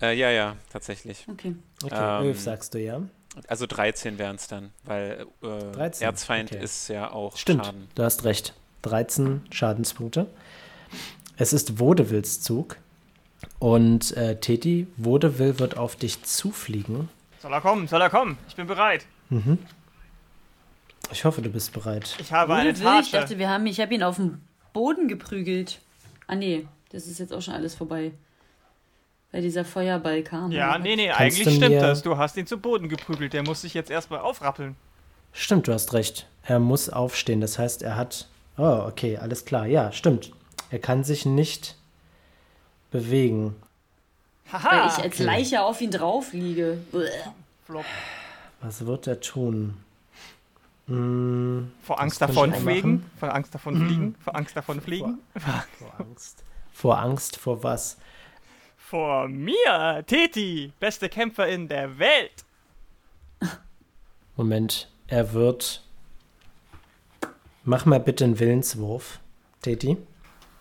Äh, ja, ja, tatsächlich. Okay. Okay, Ähm, sagst du ja. Also 13 wären es dann, weil äh, 13, Erzfeind okay. ist ja auch Stimmt, Schaden. du hast recht. 13 Schadenspunkte. Es ist Vodevils Zug. Und äh, Teti, Vaudeville wird auf dich zufliegen. Soll er kommen? Soll er kommen? Ich bin bereit. Mhm. Ich hoffe, du bist bereit. Ich habe Ohne eine Will, ich Tasche. dachte, wir haben, ich habe ihn auf den Boden geprügelt. Ah nee, das ist jetzt auch schon alles vorbei. Weil dieser Feuerball kam. Ja, oder? nee, nee, Kannst eigentlich stimmt mir- das. Du hast ihn zu Boden geprügelt. Der muss sich jetzt erstmal aufrappeln. Stimmt, du hast recht. Er muss aufstehen. Das heißt, er hat. Oh, okay, alles klar. Ja, stimmt. Er kann sich nicht bewegen. Weil Haha! ich als Leiche auf ihn drauf liege. Bäh. Flop. Was wird er tun? Hm, Vor Angst davon fliegen. machen. Vor Angst davon fliegen. Vor Angst davon fliegen. vor Angst. Vor Angst, vor was? Vor mir, Teti, beste Kämpferin der Welt. Moment, er wird. Mach mal bitte einen Willenswurf, Teti.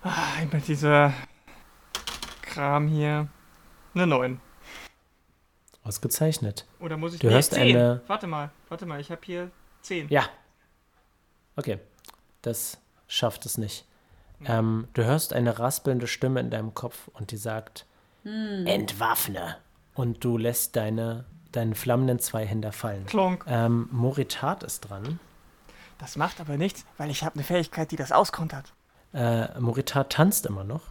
Ah, immer dieser Kram hier. Eine 9. Ausgezeichnet. Oder muss ich Du hörst 10. eine- Warte mal, warte mal, ich habe hier 10. Ja. Okay, das schafft es nicht. Ähm, du hörst eine raspelnde Stimme in deinem Kopf und die sagt: Entwaffne. Und du lässt deine, deinen flammenden Zweihänder fallen. Klonk. Ähm, Moritat ist dran. Das macht aber nichts, weil ich habe eine Fähigkeit, die das auskontert. Äh, Moritat tanzt immer noch.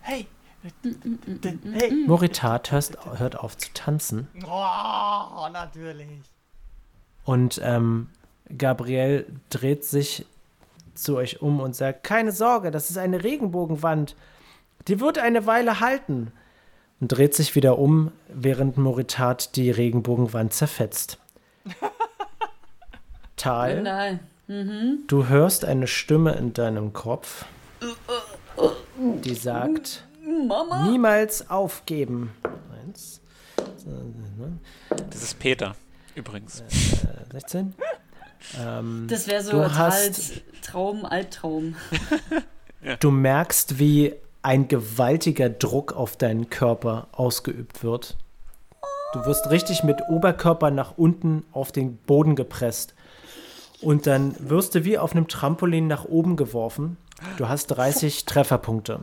Hey. Hey. Moritat hörst, hört auf zu tanzen. Oh, natürlich. Und ähm, Gabriel dreht sich zu euch um und sagt, keine Sorge, das ist eine Regenbogenwand. Die wird eine Weile halten. Und dreht sich wieder um, während Moritat die Regenbogenwand zerfetzt. [LAUGHS] Tal, Nein. du hörst eine Stimme in deinem Kopf, die sagt, Mama. niemals aufgeben. Eins, Das ist Peter, übrigens. äh, 16. Ähm, Das wäre so hast- Traum, Albtraum. Du merkst, wie ein gewaltiger Druck auf deinen Körper ausgeübt wird. Du wirst richtig mit Oberkörper nach unten auf den Boden gepresst. Und dann wirst du wie auf einem Trampolin nach oben geworfen. Du hast 30 [LAUGHS] Trefferpunkte.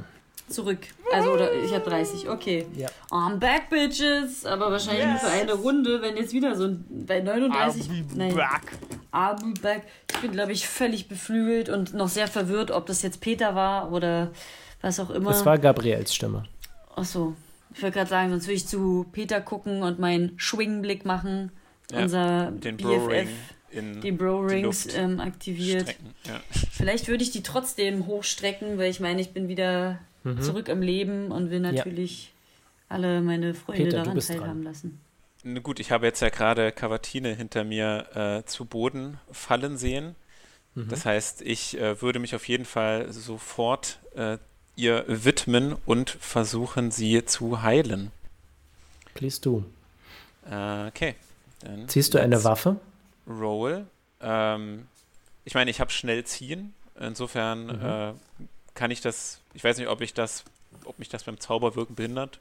Zurück. Also, oder ich habe 30. Okay. Ja. I'm back, bitches. Aber wahrscheinlich nur für eine Runde, wenn jetzt wieder so ein. Bei 39. Nein. Back. I'll back. Ich bin, glaube ich, völlig beflügelt und noch sehr verwirrt, ob das jetzt Peter war oder was auch immer. Das war Gabriels Stimme. Achso. Ich wollte gerade sagen, sonst würde ich zu Peter gucken und meinen Schwingblick machen. Ja, unser Den BFF, die Bro-Rings Luft ähm, aktiviert. Ja. Vielleicht würde ich die trotzdem hochstrecken, weil ich meine, ich bin wieder Mhm. zurück im Leben und will natürlich alle meine Freunde Peter, daran teilhaben dran. lassen. Na Gut, ich habe jetzt ja gerade Cavatine hinter mir äh, zu Boden fallen sehen. Mhm. Das heißt, ich äh, würde mich auf jeden Fall sofort äh, ihr widmen und versuchen, sie zu heilen. Please do. Äh, okay. Dann Ziehst du eine Waffe? Roll. Ähm, ich meine, ich habe schnell ziehen. Insofern Mhm. Kann ich das. Ich weiß nicht, ob ich das, ob mich das beim Zauberwirken behindert.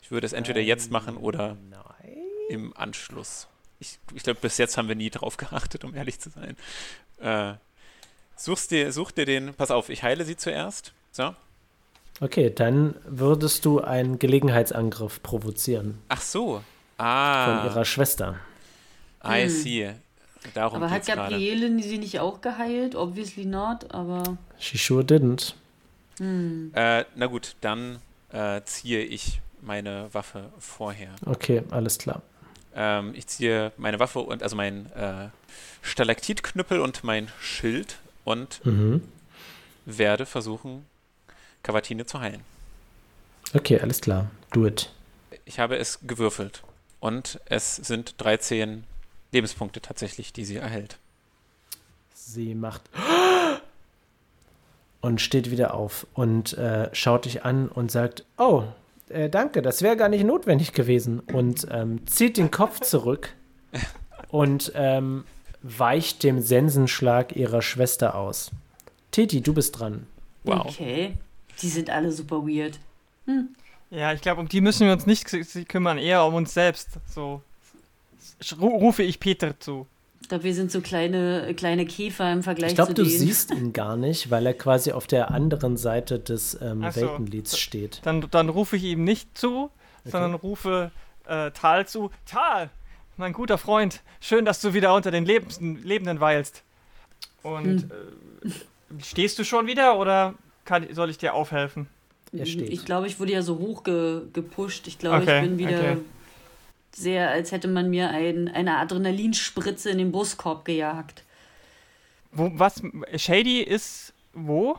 Ich würde es entweder jetzt machen oder Nein. im Anschluss. Ich, ich glaube, bis jetzt haben wir nie drauf [LAUGHS] geachtet, um ehrlich zu sein. Äh, suchst dir, such dir den. Pass auf, ich heile sie zuerst. So. Okay, dann würdest du einen Gelegenheitsangriff provozieren Ach so. von Ah. ihrer Schwester. I Hm. see. Darum Aber hat. Gabriele sie nicht auch geheilt? Obviously not, aber. She sure didn't. Hm. Äh, na gut, dann äh, ziehe ich meine Waffe vorher. Okay, alles klar. Ähm, ich ziehe meine Waffe und also mein äh, Stalaktitknüppel und mein Schild und Mhm. werde versuchen, Cavatine zu heilen. Okay, alles klar. Do it. Ich habe es gewürfelt und es sind 13 Lebenspunkte tatsächlich, die sie erhält. Sie macht [GASPS] und steht wieder auf und äh, schaut dich an und sagt, oh, äh, danke, das wäre gar nicht notwendig gewesen und ähm, zieht den Kopf zurück [LAUGHS] und ähm, weicht dem Sensenschlag ihrer Schwester aus. Titi, du bist dran. Wow. Okay. Die sind alle super weird. Ja, ich glaube, um die müssen wir uns nicht kümmern, eher um uns selbst. So rufe ich Peter zu. Ich glaube, wir sind so kleine, kleine Käfer im Vergleich Ich glaube, zu du denen. siehst ihn gar nicht, weil er quasi auf der anderen Seite des ähm, so. Weltenlieds steht. Dann, dann rufe ich ihm nicht zu, sondern rufe äh, Tal zu. Tal, mein guter Freund, schön, dass du wieder unter den Lebens Lebenden weilst. Und äh, stehst du schon wieder oder kann, soll ich dir aufhelfen? Er steht. Ich glaube, ich wurde ja so hoch ge gepusht. Ich glaube, Okay, ich bin wieder okay. Sehr, als hätte man mir ein, eine Adrenalinspritze in den Brustkorb gejagt. Wo, was? Shady ist wo?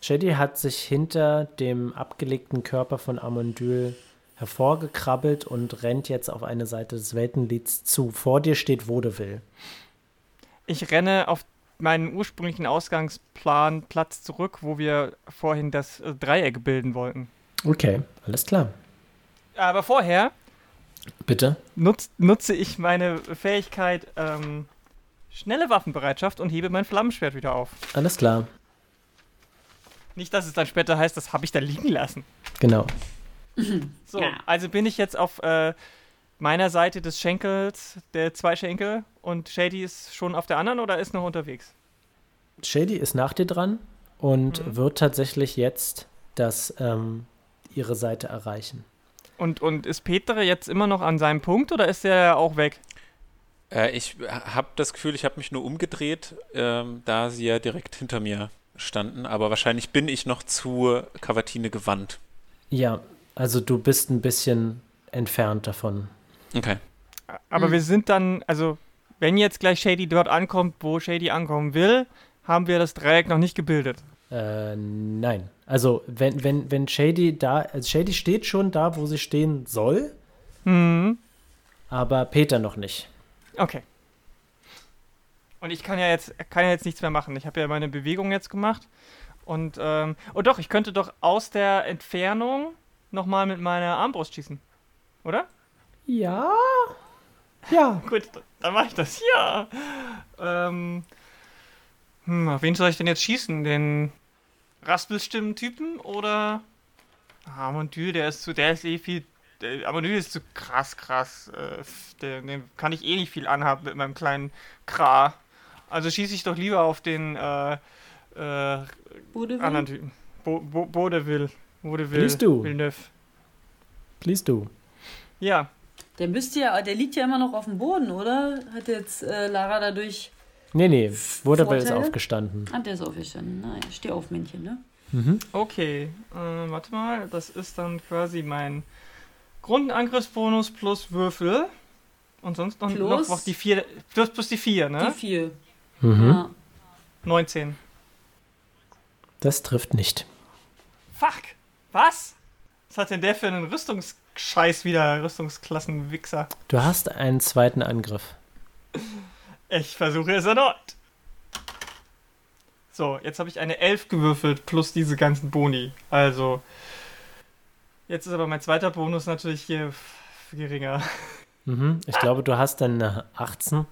Shady hat sich hinter dem abgelegten Körper von Amondyl hervorgekrabbelt und rennt jetzt auf eine Seite des Weltenlieds zu. Vor dir steht Vaudeville. Ich renne auf meinen ursprünglichen Ausgangsplan Platz zurück, wo wir vorhin das äh, Dreieck bilden wollten. Okay, alles klar. Aber vorher Bitte? nutz, nutze ich meine Fähigkeit ähm, schnelle Waffenbereitschaft und hebe mein Flammenschwert wieder auf. Alles klar. Nicht, dass es dann später heißt, das habe ich da liegen lassen. Genau. So, also bin ich jetzt auf äh, meiner Seite des Schenkels, der zwei Schenkel, und Shady ist schon auf der anderen oder ist noch unterwegs? Shady ist nach dir dran und Mhm. wird tatsächlich jetzt das, ähm, ihre Seite erreichen. Und, und ist Peter jetzt immer noch an seinem Punkt oder ist er auch weg? Äh, ich habe das Gefühl, ich habe mich nur umgedreht, ähm, da sie ja direkt hinter mir standen, aber wahrscheinlich bin ich noch zu Cavatine gewandt. Ja, also du bist ein bisschen entfernt davon. Okay. Aber Mhm. wir sind dann, also wenn jetzt gleich Shady dort ankommt, wo Shady ankommen will, haben wir das Dreieck noch nicht gebildet. Äh, nein. Also, wenn, wenn, wenn Shady da, also Shady steht schon da, wo sie stehen soll, Mhm. aber Peter noch nicht. Okay. Und ich kann ja jetzt, kann ja jetzt nichts mehr machen. Ich habe ja meine Bewegung jetzt gemacht. Und, ähm, oh doch, ich könnte doch aus der Entfernung nochmal mit meiner Armbrust schießen. Oder? Ja. [LAUGHS] Ja. Gut, dann mache ich das. Ja. Ähm, hm, auf wen soll ich denn jetzt schießen? Den Raspelstimmen-Typen oder Ah, Amondyl, der ist zu, der ist eh viel. Der Amondyl ist zu krass, krass. Äh, der, den kann ich eh nicht viel anhaben mit meinem kleinen Kra. Also schieße ich doch lieber auf den äh, äh, anderen Typen. Bo, Bo, Bodeville. Bodeville. Liest du? Villeneuve. Please do. Ja. Der müsste ja, der liegt ja immer noch auf dem Boden, oder? Hat jetzt äh, Lara dadurch. Nee, nee, Vaudeville ist Vorteile? aufgestanden. Ah, der ist aufgestanden. Nein, steh auf, Männchen, ne? Mhm. Okay, äh, warte mal, das ist dann quasi mein Grundangriffsbonus plus Würfel. Und sonst noch, Plus? noch, die 4, plus, plus die 4, Die ne? vier. Mhm. Ja. 19. Das trifft nicht. Fuck! Was? Was hat denn der für einen Rüstungsscheiß wieder, Rüstungsklassenwichser? Du hast einen zweiten Angriff. [LAUGHS] Ich versuche es erneut. So, jetzt habe ich eine 11 gewürfelt plus diese ganzen Boni. Also, jetzt ist aber mein zweiter Bonus natürlich hier geringer. Mhm. Ich glaube, du hast dann eine 18.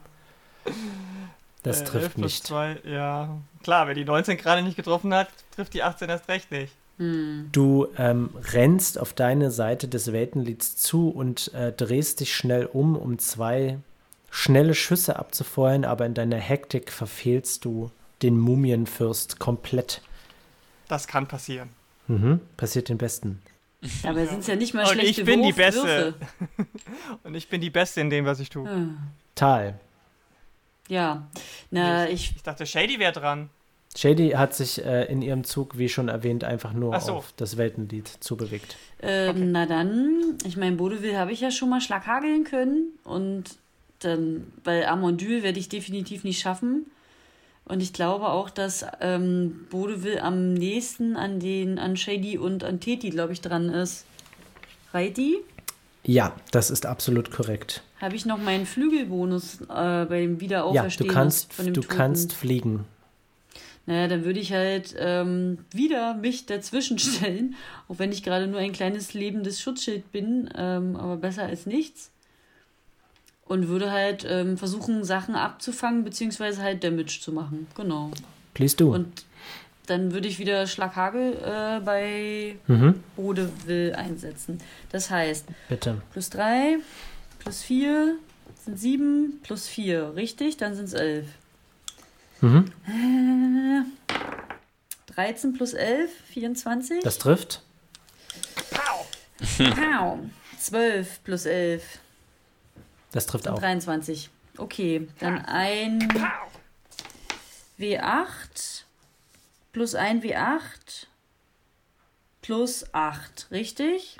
Das Äh, trifft 11 plus nicht. 2, ja. Klar, wer die 19 gerade nicht getroffen hat, trifft die 18 erst recht nicht. Hm. Du ähm, rennst auf deine Seite des Weltenlieds zu und äh, drehst dich schnell um, um zwei schnelle Schüsse abzufeuern, aber in deiner Hektik verfehlst du den Mumienfürst komplett. Das kann passieren. Mhm. Passiert den Besten. Dabei sind es ja nicht mal Und schlechte ich bin die Beste. [LAUGHS] Und ich bin die Beste in dem, was ich tue. Hm. Tal. Ja, na, ich, Ich dachte, Shady wäre dran. Shady hat sich äh, in ihrem Zug, wie schon erwähnt, einfach nur so. auf das Weltenlied zubewegt. ähm, Okay. na dann, ich meine, Bodeville habe ich ja schon mal schlaghageln können und dann bei Amondyl werde ich definitiv nicht schaffen. Und ich glaube auch, dass ähm, Bodeville am nächsten an den, an Shady und an Teti, glaube ich, dran ist. Reiti? Ja, das ist absolut korrekt. Habe ich noch meinen Flügelbonus äh, bei dem Ja, Wiederauferstehen du kannst, von dem du Toten? kannst fliegen. Naja, dann würde ich halt ähm, wieder mich dazwischen [LAUGHS] stellen, auch wenn ich gerade nur ein kleines lebendes Schutzschild bin, ähm, aber besser als nichts. Und würde halt ähm, versuchen, Sachen abzufangen, beziehungsweise halt Damage zu machen. Genau. Please do. Und dann würde ich wieder Schlaghagel äh, bei mhm. Bodeville einsetzen. Das heißt, Bitte. plus 3, plus 4 sind 7, plus 4, richtig? Dann sind es 11. Mhm. Äh, 13 plus 11, 24. Das trifft. Pow. 12 plus 11 Das trifft auch. 23. Okay, dann ein W8 plus ein W8 plus 8, richtig?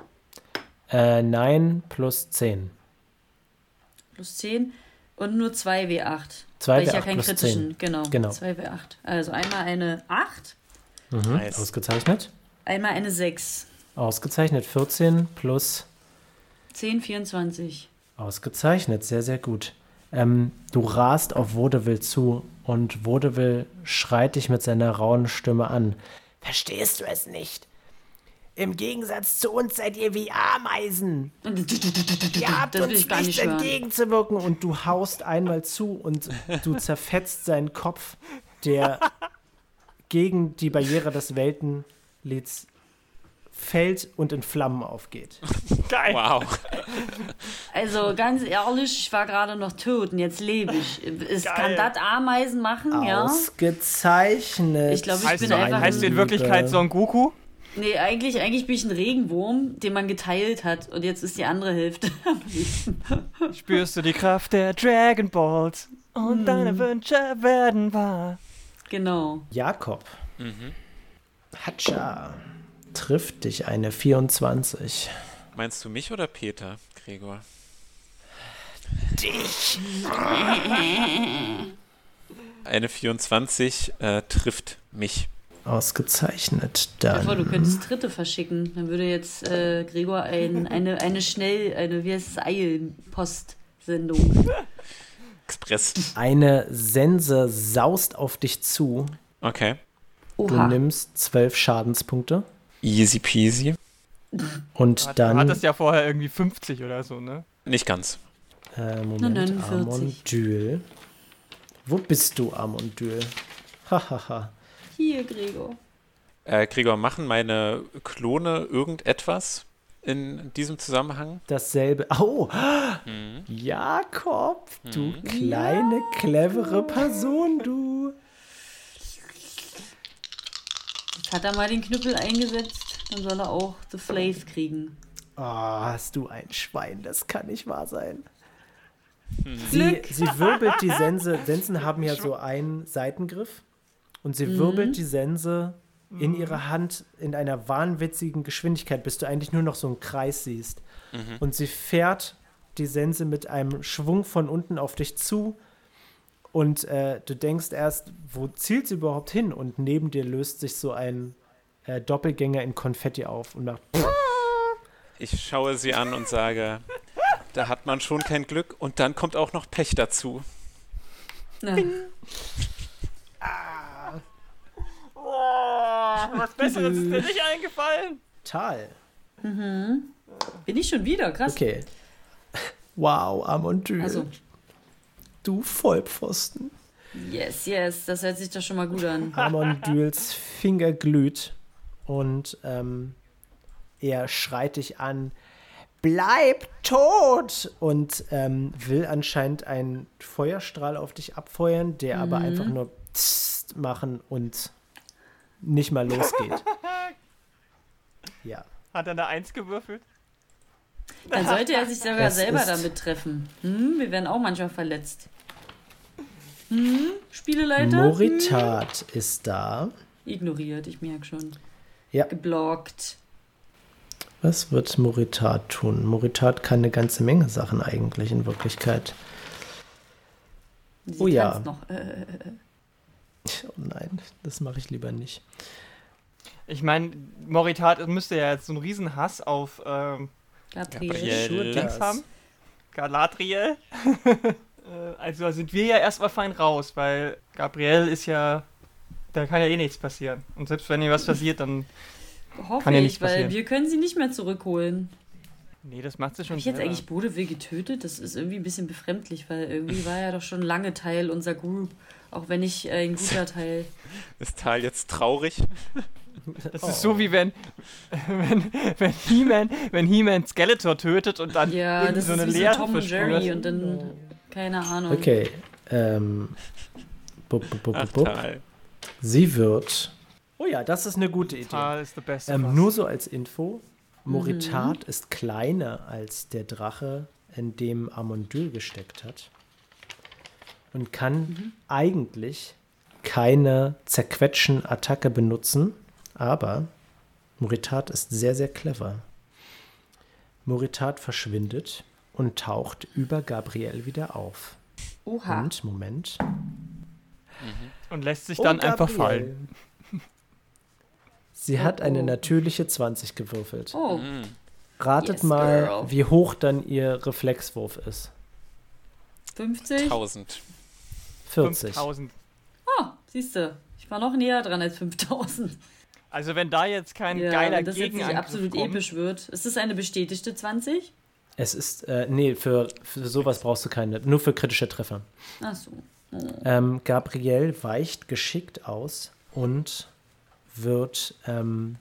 Äh, 9 plus 10. Plus 10 und nur 2 W8. Zwei weil ich ja W8 keinen plus kritischen, 10. genau. Genau. 2 W8. Also einmal eine 8, Mhm. Nice. Ausgezeichnet. einmal eine 6. Ausgezeichnet. 14 plus 10, 24. Ausgezeichnet, sehr, sehr gut. Ähm, du rast auf Vaudeville zu und Vaudeville schreit dich mit seiner rauen Stimme an. Verstehst du es nicht? Im Gegensatz zu uns seid ihr wie Ameisen. [LAUGHS] Ihr habt uns nichts nicht hören. entgegenzuwirken und du haust einmal zu und du zerfetzt seinen Kopf, der gegen die Barriere des Weltenlieds fällt und in Flammen aufgeht. [LAUGHS] Geil. Wow. [LAUGHS] Also ganz ehrlich, ich war gerade noch tot und jetzt lebe ich. Es Geil. kann das Ameisen machen, ja? Ausgezeichnet. Ich glaube, ich Heißt, bin du, einfach heißt du in ein, Wirklichkeit Son Goku? Nee, eigentlich, eigentlich bin ich ein Regenwurm, den man geteilt hat und jetzt ist die andere Hälfte. [LAUGHS] Spürst du die Kraft der Dragon Balls und deine Wünsche werden wahr. Genau. Jakob. Mhm. Hatscha. Trifft dich eine 24. Meinst du mich oder Peter, Gregor? Dich. Eine 24 äh, trifft mich. Ausgezeichnet. Bevor du Dann. könntest Dritte verschicken, dann würde jetzt äh, Gregor ein, eine, eine schnell, eine, wie heißt es, Eilpostsendung. Express. Eine Sense saust auf dich zu. Okay. Du Oha. nimmst 12 Schadenspunkte. Easy peasy. Und Hat, du dann. hattest ja vorher irgendwie 50 oder so, ne? Nicht ganz. Äh, Moment. 49. Amondyl. Wo bist du, Amondyl? Hahaha. Hier, Gregor. Äh, Gregor, machen meine Klone irgendetwas in diesem Zusammenhang? Dasselbe. Oh! Mhm. Jakob, du Mhm. kleine, clevere Person, du. Jetzt hat er mal den Knüppel eingesetzt, dann soll er auch The Flav kriegen. Oh, hast du ein Schwein, das kann nicht wahr sein. Sie, Glück. sie wirbelt die Sense. Sensen haben ja so einen Seitengriff. Und sie wirbelt die Sense in ihre Hand in einer wahnwitzigen Geschwindigkeit, bis du eigentlich nur noch so einen Kreis siehst. Und sie fährt die Sense mit einem Schwung von unten auf dich zu. Und äh, du denkst erst, wo zielt sie überhaupt hin? Und neben dir löst sich so ein äh, Doppelgänger in Konfetti auf und macht. [LAUGHS] Ich schaue sie an und sage, da hat man schon kein Glück und dann kommt auch noch Pech dazu. Ja. Besseres ist dir nicht eingefallen. Tal. Bin ich schon wieder, krass. Okay. Wow, Amondyl. Also, Du Vollpfosten. yes, yes, das hört sich doch schon mal gut an. [LAUGHS] Amondyls Finger glüht und ähm, er schreit dich an. Bleib tot! Und ähm, will anscheinend einen Feuerstrahl auf dich abfeuern, der aber einfach nur machen und nicht mal losgeht. [LAUGHS] ja. Hat er eine Eins gewürfelt? Dann sollte er sich [LAUGHS] sogar selber damit treffen. Hm, wir werden auch manchmal verletzt. Hm, Spieleleiter? Moritat ist da. Hm, ignoriert, ich merke schon. Ja. Geblockt. Was wird Moritat tun? Moritat kann eine ganze Menge Sachen eigentlich in Wirklichkeit. Sie Oh ja. noch. Äh, äh, äh. Oh nein, das mache ich lieber nicht. Ich meine, Moritat müsste ja jetzt so einen riesen Hass auf ähm, Gabriel. Gabriel. Dings haben. Galadriel. [LAUGHS] Äh, also sind wir ja erstmal fein raus, weil Gabriel ist ja. Da kann ja eh nichts passieren. Und selbst wenn ihr was passiert, dann. Hoffe Kann ja ich, nichts weil passieren. wir können sie nicht mehr zurückholen. Nee, das macht sie schon. Habe ich jetzt eigentlich Bodewil getötet? Das ist irgendwie ein bisschen befremdlich, weil irgendwie war er doch schon lange Teil unserer Group. Auch wenn nicht äh, ein [LAUGHS] guter Teil. Ist Tal jetzt traurig? Das Oh. ist so wie wenn, [LAUGHS] wenn, wenn He-Man wenn He Skeletor tötet und dann Ja, so ist eine wie so Leere Tom und. Jerry und dann, keine Ahnung. Okay. Ähm. Bup, bup, bup, Ach, bup. Tal. Sie wird. Oh ja, das ist eine gute Idee. Tal ist the best of Ähm, nur so als Info: Moritat ist kleiner als der Drache, in dem Amondyl gesteckt hat. Und kann eigentlich keine Zerquetschen-Attacke benutzen, aber Moritat ist sehr, sehr clever. Moritat verschwindet und taucht über Gabriel wieder auf. Oha. Und, Moment. und lässt sich Oh, dann einfach Gabriel. fallen. Sie hat eine natürliche 20 gewürfelt. Oh, Hm. Ratet Yes, mal, girl. wie hoch dann ihr Reflexwurf ist. 50? 1000. 40. 5000. Oh, siehst du. Ich war noch näher dran als 5000. Also wenn da jetzt kein Ja, geiler wenn das jetzt nicht absolut kommt, episch wird. Ist das eine bestätigte 20? Es ist, äh, nee, für, für sowas brauchst du keine, nur für kritische Treffer. Ach so. Ähm, Gabriel weicht geschickt aus und wird, ähm,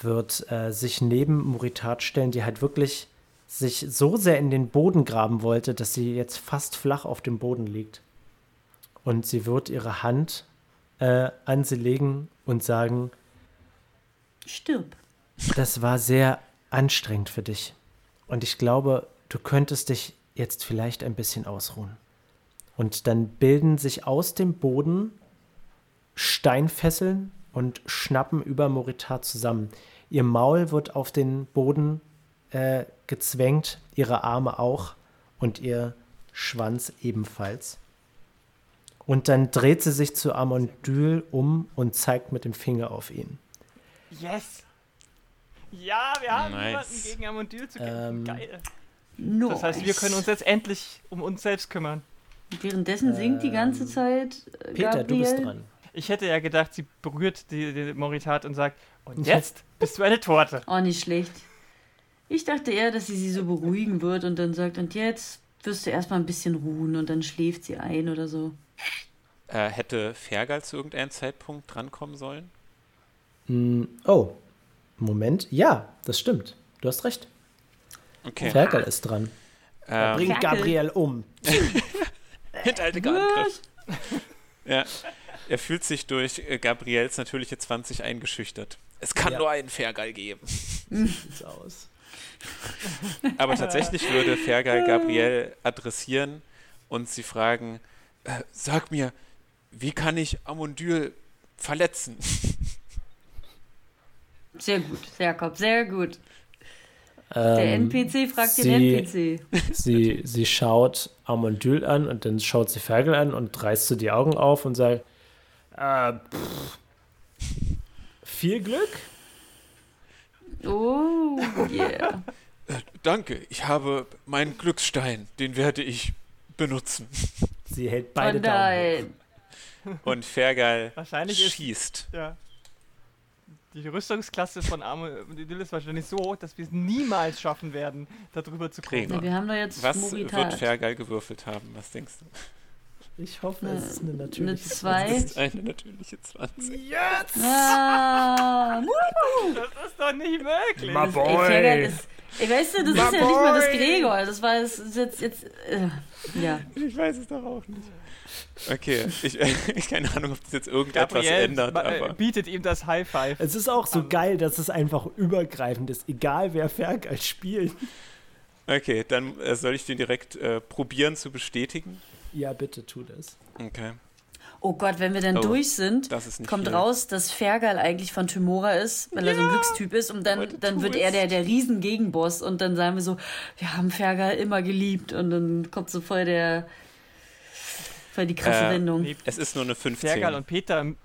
wird äh, sich neben Moritat stellen, die halt wirklich sich so sehr in den Boden graben wollte, dass sie jetzt fast flach auf dem Boden liegt. Und sie wird ihre Hand äh, an sie legen und sagen, Stirb. Das war sehr anstrengend für dich. Und ich glaube, du könntest dich jetzt vielleicht ein bisschen ausruhen. Und dann bilden sich aus dem Boden Steinfesseln und schnappen über Moritat zusammen. Ihr Maul wird auf den Boden äh, gezwängt, ihre Arme auch und ihr Schwanz ebenfalls. Und dann dreht sie sich zu Amondyl um und zeigt mit dem Finger auf ihn. Yes! Ja, wir haben Nice. jemanden gegen Amondyl zu kämpfen. Ähm, Geil. Das heißt, wir können uns jetzt endlich um uns selbst kümmern. Währenddessen singt die ganze Zeit. äh, Ähm, Peter, Gabriel. du bist dran. Ich hätte ja gedacht, sie berührt die, die Moritat und sagt, und jetzt bist du eine Torte. Oh, nicht schlecht. Ich dachte eher, dass sie sie so beruhigen wird und dann sagt, und jetzt wirst du erstmal ein bisschen ruhen und dann schläft sie ein oder so. Äh, hätte Fergal zu irgendeinem Zeitpunkt drankommen sollen? Mm, oh, Moment. Ja, das stimmt. Du hast recht. Okay. Fergal ist dran. Ähm, Bringt Ferkel. Gabriel um. [LAUGHS] hinterhältiger Angriff. [LAUGHS] Ja. Er fühlt sich durch äh, Gabriels natürliche 20 eingeschüchtert. Es kann Ja. nur einen Fergal geben. [LAUGHS] Sieht's aus. Aber tatsächlich würde Fergal Gabriel adressieren und sie fragen: äh, Sag mir, wie kann ich Amondyl verletzen? Sehr gut, Jakob, sehr gut. Ähm, Der NPC fragt sie, den NPC. Sie, sie schaut Amondyl an und dann schaut sie Fergal an und reißt so die Augen auf und sagt: äh, pff, Viel Glück? Oh, yeah. Danke, ich habe meinen Glücksstein, den werde ich benutzen. Sie hält Oh beide Daumen hoch. nein. Und Fergal Wahrscheinlich ist- schießt. Ja. Die Rüstungsklasse von Armadillo ist wahrscheinlich so hoch, dass wir es niemals schaffen werden, darüber zu. Gregor. Ja, wir haben da jetzt Was Moritat. wird Fergal gewürfelt haben? Was denkst du? Ich hoffe, es ist eine Eine natürliche. 2. Das ist eine natürliche 20. Jetzt! Ah, Das ist doch nicht möglich. Ma- ey, Boy. Ist, ey, weißt du, das Ma ist ja nicht mal das boy. Gregor. Das war das jetzt, jetzt äh, ja. Ich weiß es doch auch nicht. Okay, ich, [LAUGHS] ich keine Ahnung, ob das jetzt irgendetwas Gabriel ändert, äh, aber bietet ihm das High Five. Es ist auch so geil, dass es einfach übergreifend ist, egal wer Fergal spielt. okay, dann äh, soll ich den direkt äh, probieren zu bestätigen. Ja, bitte tu das. Okay, Oh Gott, wenn wir dann Oh, durch sind, das ist nicht kommt viel. raus, dass Fergal eigentlich von Tymora ist, weil er so ein Glückstyp ist und dann, dann wird er der, der Riesen-Gegenboss und dann sagen wir so, wir haben Fergal immer geliebt und dann kommt so voll der, voll die krasse Äh, Wendung. Nee, Es ist nur eine 15. Fergal und Peter, Ähm,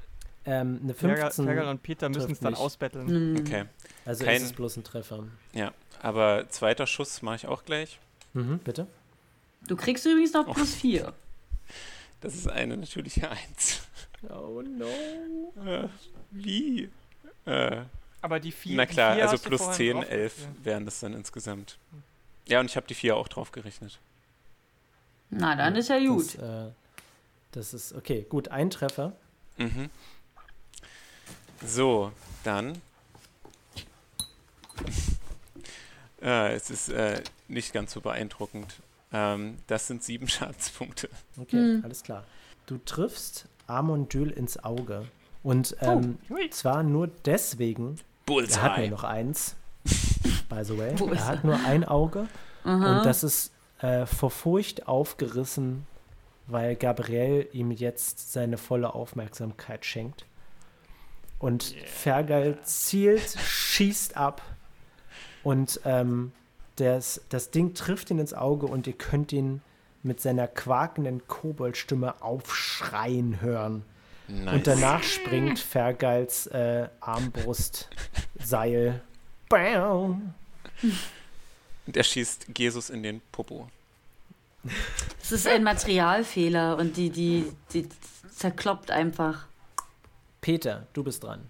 eine Fergal, 15, Fergal und Peter müssen es dann ausbetteln. Hm. Okay, also kein- ist es bloß ein Treffer. aber zweiter Schuss mache ich auch gleich. Mhm, bitte? Du kriegst übrigens noch Oh. plus vier. Das ist eine natürliche 1. Oh no. Äh, wie? Äh, Aber die vier. na die klar, vier also plus vorhin 10, drauf- 11 Ja. wären das dann insgesamt. Ja, und ich habe die 4 auch drauf gerechnet. Na, dann ist ja gut. Das, äh, das ist, okay, gut, ein Treffer. Mhm. So, dann. äh, [LAUGHS] es ist äh, nicht ganz so beeindruckend. Ähm, das sind sieben [LAUGHS] Schadenspunkte. Okay, Hm. alles klar. Du triffst Amondyl ins Auge. Und Oh. ähm, Hui. zwar nur deswegen, er hat nur Bullseye. noch eins, [LAUGHS] by the way. Ist Er hat nur ein Auge Aha. und das ist äh, vor Furcht aufgerissen, weil Gabriel ihm jetzt seine volle Aufmerksamkeit schenkt. Und Fergal zielt, schießt ab und ähm, das, das Ding trifft ihn ins Auge und ihr könnt ihn mit seiner quakenden Koboldstimme aufschreien hören. Nice. Und danach springt Fergals äh, Armbrustseil. Bam! Und er schießt Jesus in den Popo. Es ist ein Materialfehler und die, die, die zerkloppt einfach. Peter, du bist dran.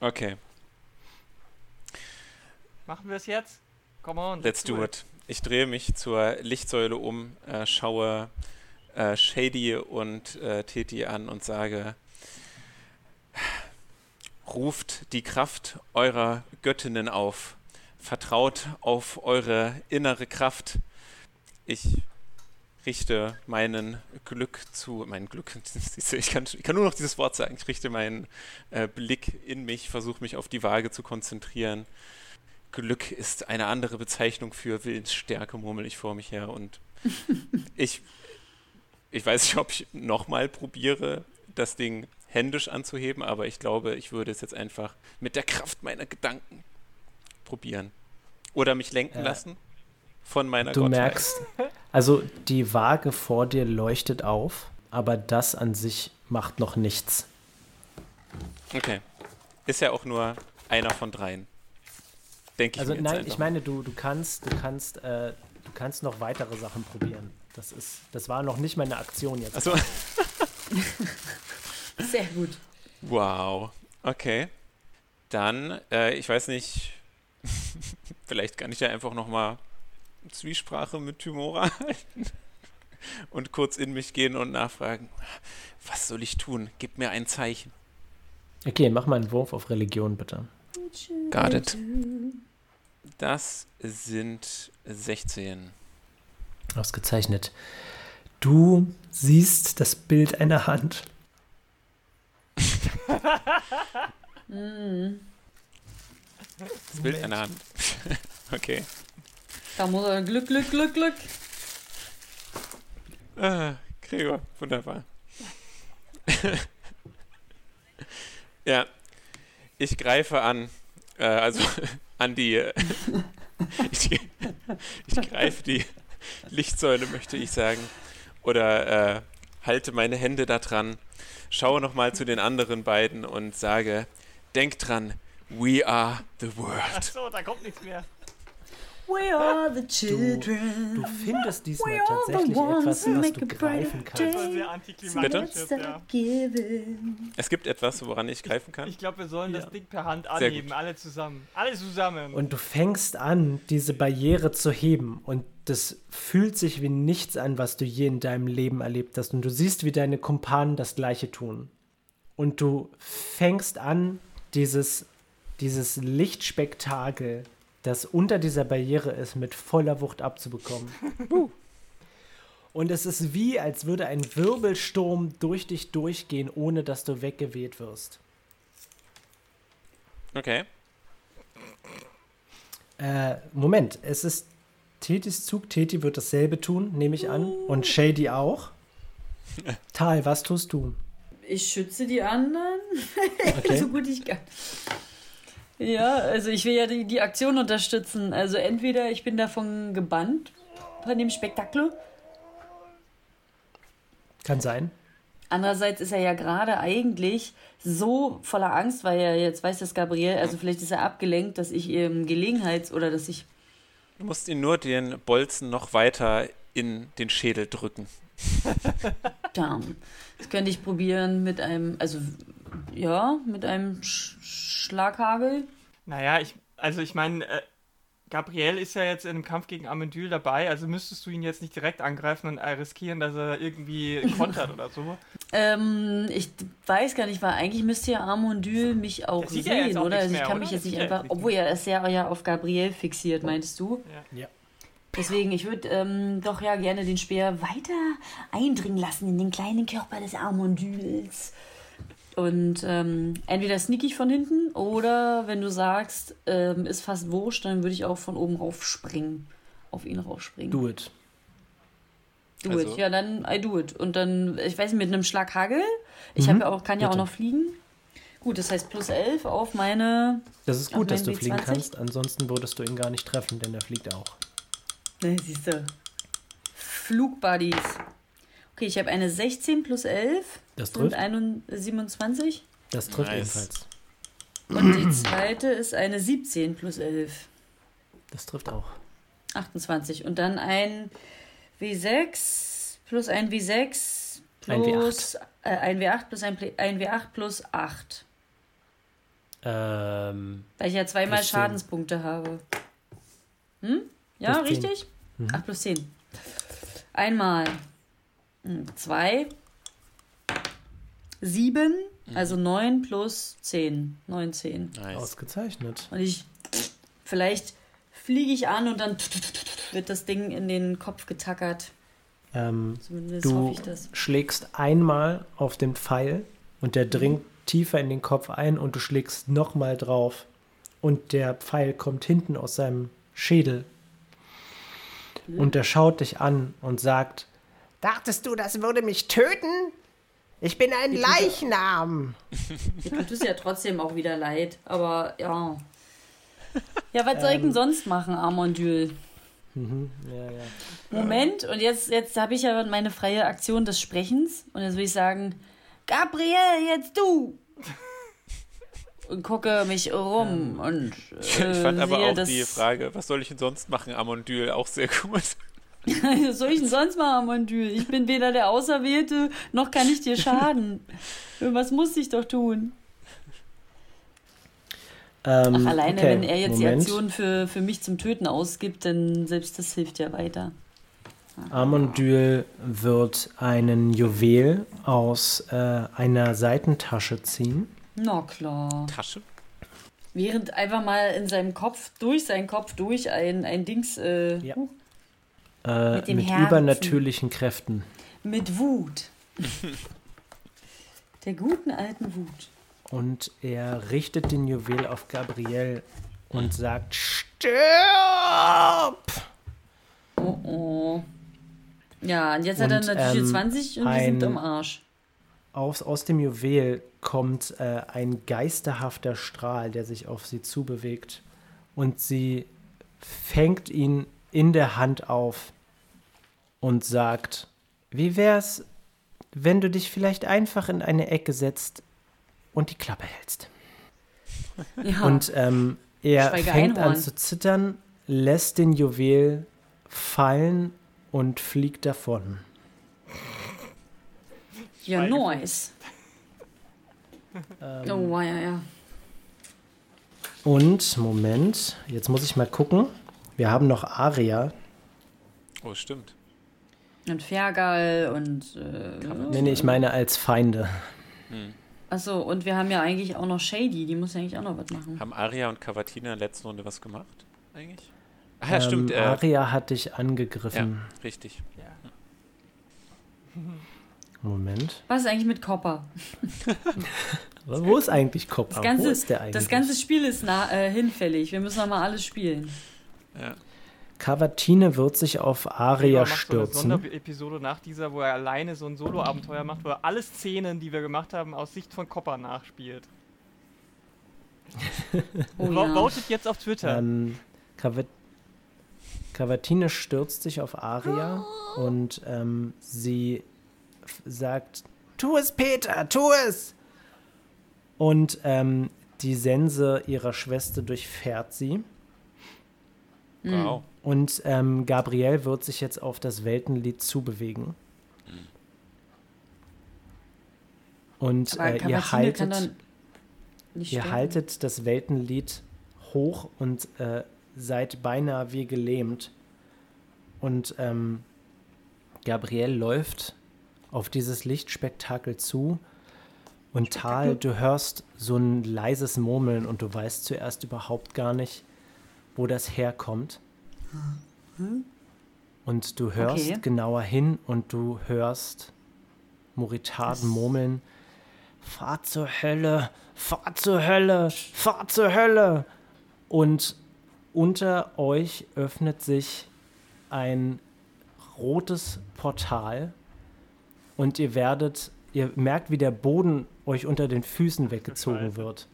Okay, Machen wir es jetzt? Come on. let's do it. Ich drehe mich zur Lichtsäule um, äh, schaue äh, Shady und äh, Teti an und sage: Ruft die Kraft eurer Göttinnen auf. Vertraut auf eure innere Kraft. Ich richte meinen Glück zu, mein Glück, [LAUGHS] ich kann, ich kann nur noch dieses Wort sagen, ich richte meinen äh, Blick in mich, versuche mich auf die Waage zu konzentrieren. Glück ist eine andere Bezeichnung für Willensstärke, murmel ich vor mich her und [LAUGHS] ich, ich weiß nicht, ob ich nochmal probiere, das Ding händisch anzuheben, aber ich glaube, ich würde es jetzt einfach mit der Kraft meiner Gedanken probieren. Oder mich lenken Ja. lassen von meiner Du Gottheit. merkst, [LAUGHS] also die Waage vor dir leuchtet auf, aber das an sich macht noch nichts. Okay. Ist ja auch nur einer von dreien. Denke ich Also mir jetzt nein, einfach. ich meine, du, du kannst, du kannst, äh, du kannst noch weitere Sachen probieren. Das ist, das war noch nicht meine Aktion jetzt. Also, [LAUGHS] Sehr gut. wow. Okay. Dann, äh, ich weiß nicht, [LAUGHS] vielleicht kann ich ja einfach nochmal Zwiesprache mit Tymora halten [LAUGHS] und kurz in mich gehen und nachfragen, was soll ich tun? Gib mir ein Zeichen. Okay, mach mal einen Wurf auf Religion bitte. Got it. Das sind 16. Ausgezeichnet. Du siehst das Bild einer Hand. Das Bild einer Hand. [LAUGHS] okay. Da muss er Glück, Glück, Glück, Glück. Ah, Gregor, wunderbar. [LAUGHS] ja, ich greife an, äh, also [LAUGHS] an die, äh, [LAUGHS] ich, ich greife die Lichtsäule, möchte ich sagen, oder äh, halte meine Hände da dran, schaue nochmal zu den anderen beiden und sage, denk dran, we are the world. Achso, da kommt nichts mehr. We are the children. Du findest diesmal We are the tatsächlich ones etwas, who was make du a brighter greifen Das war kannst. sehr antiklimatisch ja. giving. Es gibt etwas, woran ich greifen kann. Ich glaube, wir sollen Ja. das Ding per Hand anheben, alle zusammen. Alle zusammen. Und du fängst an, diese Barriere zu heben. Und das fühlt sich wie nichts an, was du je in deinem Leben erlebt hast. Und du siehst, wie deine Kumpanen das Gleiche tun. Und du fängst an, dieses, dieses Lichtspektakel, das unter dieser Barriere ist, mit voller Wucht abzubekommen. [LAUGHS] Und es ist wie, als würde ein Wirbelsturm durch dich durchgehen, ohne dass du weggeweht wirst. Okay. Äh, Moment, es ist Tetis Zug. Teti wird dasselbe tun, nehme ich an. Und Shady auch. [LAUGHS] Tal, was tust du? Ich schütze die anderen, Okay. [LAUGHS] so gut ich kann. Ja, also ich will ja die, die Aktion unterstützen. Also entweder ich bin davon gebannt, von dem Spektakel. Kann sein. Andererseits ist er ja gerade eigentlich so voller Angst, weil er jetzt weiß, dass Gabriel, also vielleicht ist er abgelenkt, dass ich ihm Gelegenheits- oder dass ich. Du musst ihn nur den Bolzen noch weiter in den Schädel drücken. [LAUGHS] Damn. Das könnte ich probieren mit einem, also ja, mit einem Sch Schlaghagel. naja, ich, also ich meine, äh, Gabriel ist ja jetzt in einem Kampf gegen Amendyl dabei, also müsstest du ihn jetzt nicht direkt angreifen und riskieren, dass er irgendwie [LAUGHS] kontert oder so. Ähm, ich weiß gar nicht, weil eigentlich müsste ja Amondyl mich auch sieht ja sehen, auch oder? Also ich mehr, kann oder? mich jetzt nicht ja einfach, obwohl er ist ja, ja auf Gabriel fixiert, meinst du? Ja. Deswegen, ich würde ähm, doch ja gerne den Speer weiter eindringen lassen in den kleinen Körper des Amondyls. Und ähm, entweder sneak ich von hinten oder wenn du sagst, ähm, ist fast wurscht, dann würde ich auch von oben raufspringen. Auf ihn raufspringen. Do it. Do Also- it. Ja, dann I do it. Und dann, ich weiß nicht, mit einem Schlag Hagel. Ich Mhm. ja auch, kann ja auch Bitte. noch fliegen. Gut, das heißt plus 11 auf meine. Das ist gut, dass du meinen fliegen W20? kannst. Ansonsten würdest du ihn gar nicht treffen, denn er fliegt auch. [LAUGHS] Ne, siehst du. Flugbuddies. Okay, ich habe eine 16 plus 11. Das trifft. 21, 27. Das trifft Nice. ebenfalls. Und die zweite ist eine 17 plus 11. Das trifft auch. 28. Und dann ein W6 plus ein W6 Ein W8. plus äh, ein W8 plus ein, ein W8 plus 8. Ähm, Weil ich ja zweimal Plus 10. Schadenspunkte habe. Hm? Ja, Plus 10. richtig? Mhm. Ach, plus 10. Einmal. Hm, Zwei. Sieben. Also 9 plus 10. 19. Nice. ausgezeichnet. Und ich. Vielleicht fliege ich an und dann wird das Ding in den Kopf getackert. Ähm, Zumindest du hoffe ich das. schlägst einmal auf den Pfeil und der dringt tiefer in den Kopf ein und du schlägst nochmal drauf und der Pfeil kommt hinten aus seinem Schädel und er schaut dich an und sagt, dachtest du, das würde mich töten? Ich bin ein Leichnam. Mir tut es ja trotzdem auch wieder leid. Aber ja. Ja, was soll ich denn sonst machen, Armondyl? Mhm, ja, ja. Moment, und jetzt, jetzt habe ich ja meine freie Aktion des Sprechens. Und jetzt will ich sagen, Gabriel, jetzt du! Und gucke mich rum und äh, [LAUGHS] Ich fand aber sehe, auch die Frage, was soll ich denn sonst machen, Amondyl, auch sehr gut. [LAUGHS] Was soll ich denn sonst machen, Armondyl? Ich bin weder der Auserwählte, noch kann ich dir schaden. Was muss ich doch tun? Ähm, Ach, alleine, okay, wenn er jetzt Moment. die Aktion für, für mich zum Töten ausgibt, dann selbst das hilft ja weiter. Amondyl wird einen Juwel aus äh, einer Seitentasche ziehen. Na klar. Tasche? Während einfach mal in seinem Kopf, durch seinen Kopf, durch ein, ein Dings, äh, Ja. Äh, Mit mit übernatürlichen Kräften. mit Wut. [LAUGHS] Der guten alten Wut. Und er richtet den Juwel auf Gabriel und sagt: Stirb! Oh oh. Ja, und jetzt hat Und, er natürlich ähm, 20 und wir sind am Arsch. Aus, aus dem Juwel kommt äh, ein geisterhafter Strahl, der sich auf sie zubewegt. Und sie fängt ihn in der Hand auf und sagt: Wie wär's, wenn du dich vielleicht einfach in eine Ecke setzt und die Klappe hältst? [LAUGHS] Ja. Und ähm, er Schweige fängt Einhorn. an zu zittern, lässt den Juwel fallen und fliegt davon. Ja, nice. Ähm, Oh, ja, ja. Und, Moment, jetzt muss ich mal gucken. Wir haben noch Aria. Oh, stimmt. Und Fergal und. Äh, Nee, nee, ich meine als Feinde. Achso, und wir haben ja eigentlich auch noch Shady, die muss ja eigentlich auch noch was machen. Haben Aria und Cavatina in der letzten Runde was gemacht? Eigentlich? Ach ja, Ähm, stimmt. Äh, Aria hat dich ja, angegriffen. richtig. Moment. Was ist eigentlich mit Copper? Wo ist eigentlich Copper? Das ganze, Wo ist der eigentlich? das ganze Spiel ist na, äh, hinfällig. Wir müssen nochmal alles spielen. Ja. Cavatine wird sich auf Aria Gregor macht so eine stürzen. Sonderepisode nach dieser, wo er alleine so ein Solo-Abenteuer macht, wo er alle Szenen, die wir gemacht haben, aus Sicht von Copper nachspielt. [LAUGHS] Oh ja. Votet jetzt auf Twitter. Ähm, Cavat Cavatine stürzt sich auf Aria und ähm, sie sagt: Tu es, Peter, tu es! Und ähm, die Sense ihrer Schwester durchfährt sie. Wow. Und ähm, Gabriel wird sich jetzt auf das Weltenlied zubewegen. Und äh, ihr haltet, ihr haltet das Weltenlied hoch und äh, seid beinahe wie gelähmt. Und ähm, Gabriel läuft auf dieses Lichtspektakel zu. Und Tal, du hörst so ein leises Murmeln und du weißt zuerst überhaupt gar nicht, wo das herkommt. Und du hörst Okay. genauer hin und du hörst Moritat murmeln. Fahr zur Hölle, fahr zur Hölle, fahr zur Hölle. Und unter euch öffnet sich ein rotes Portal und ihr werdet, ihr merkt, wie der Boden euch unter den Füßen weggezogen wird.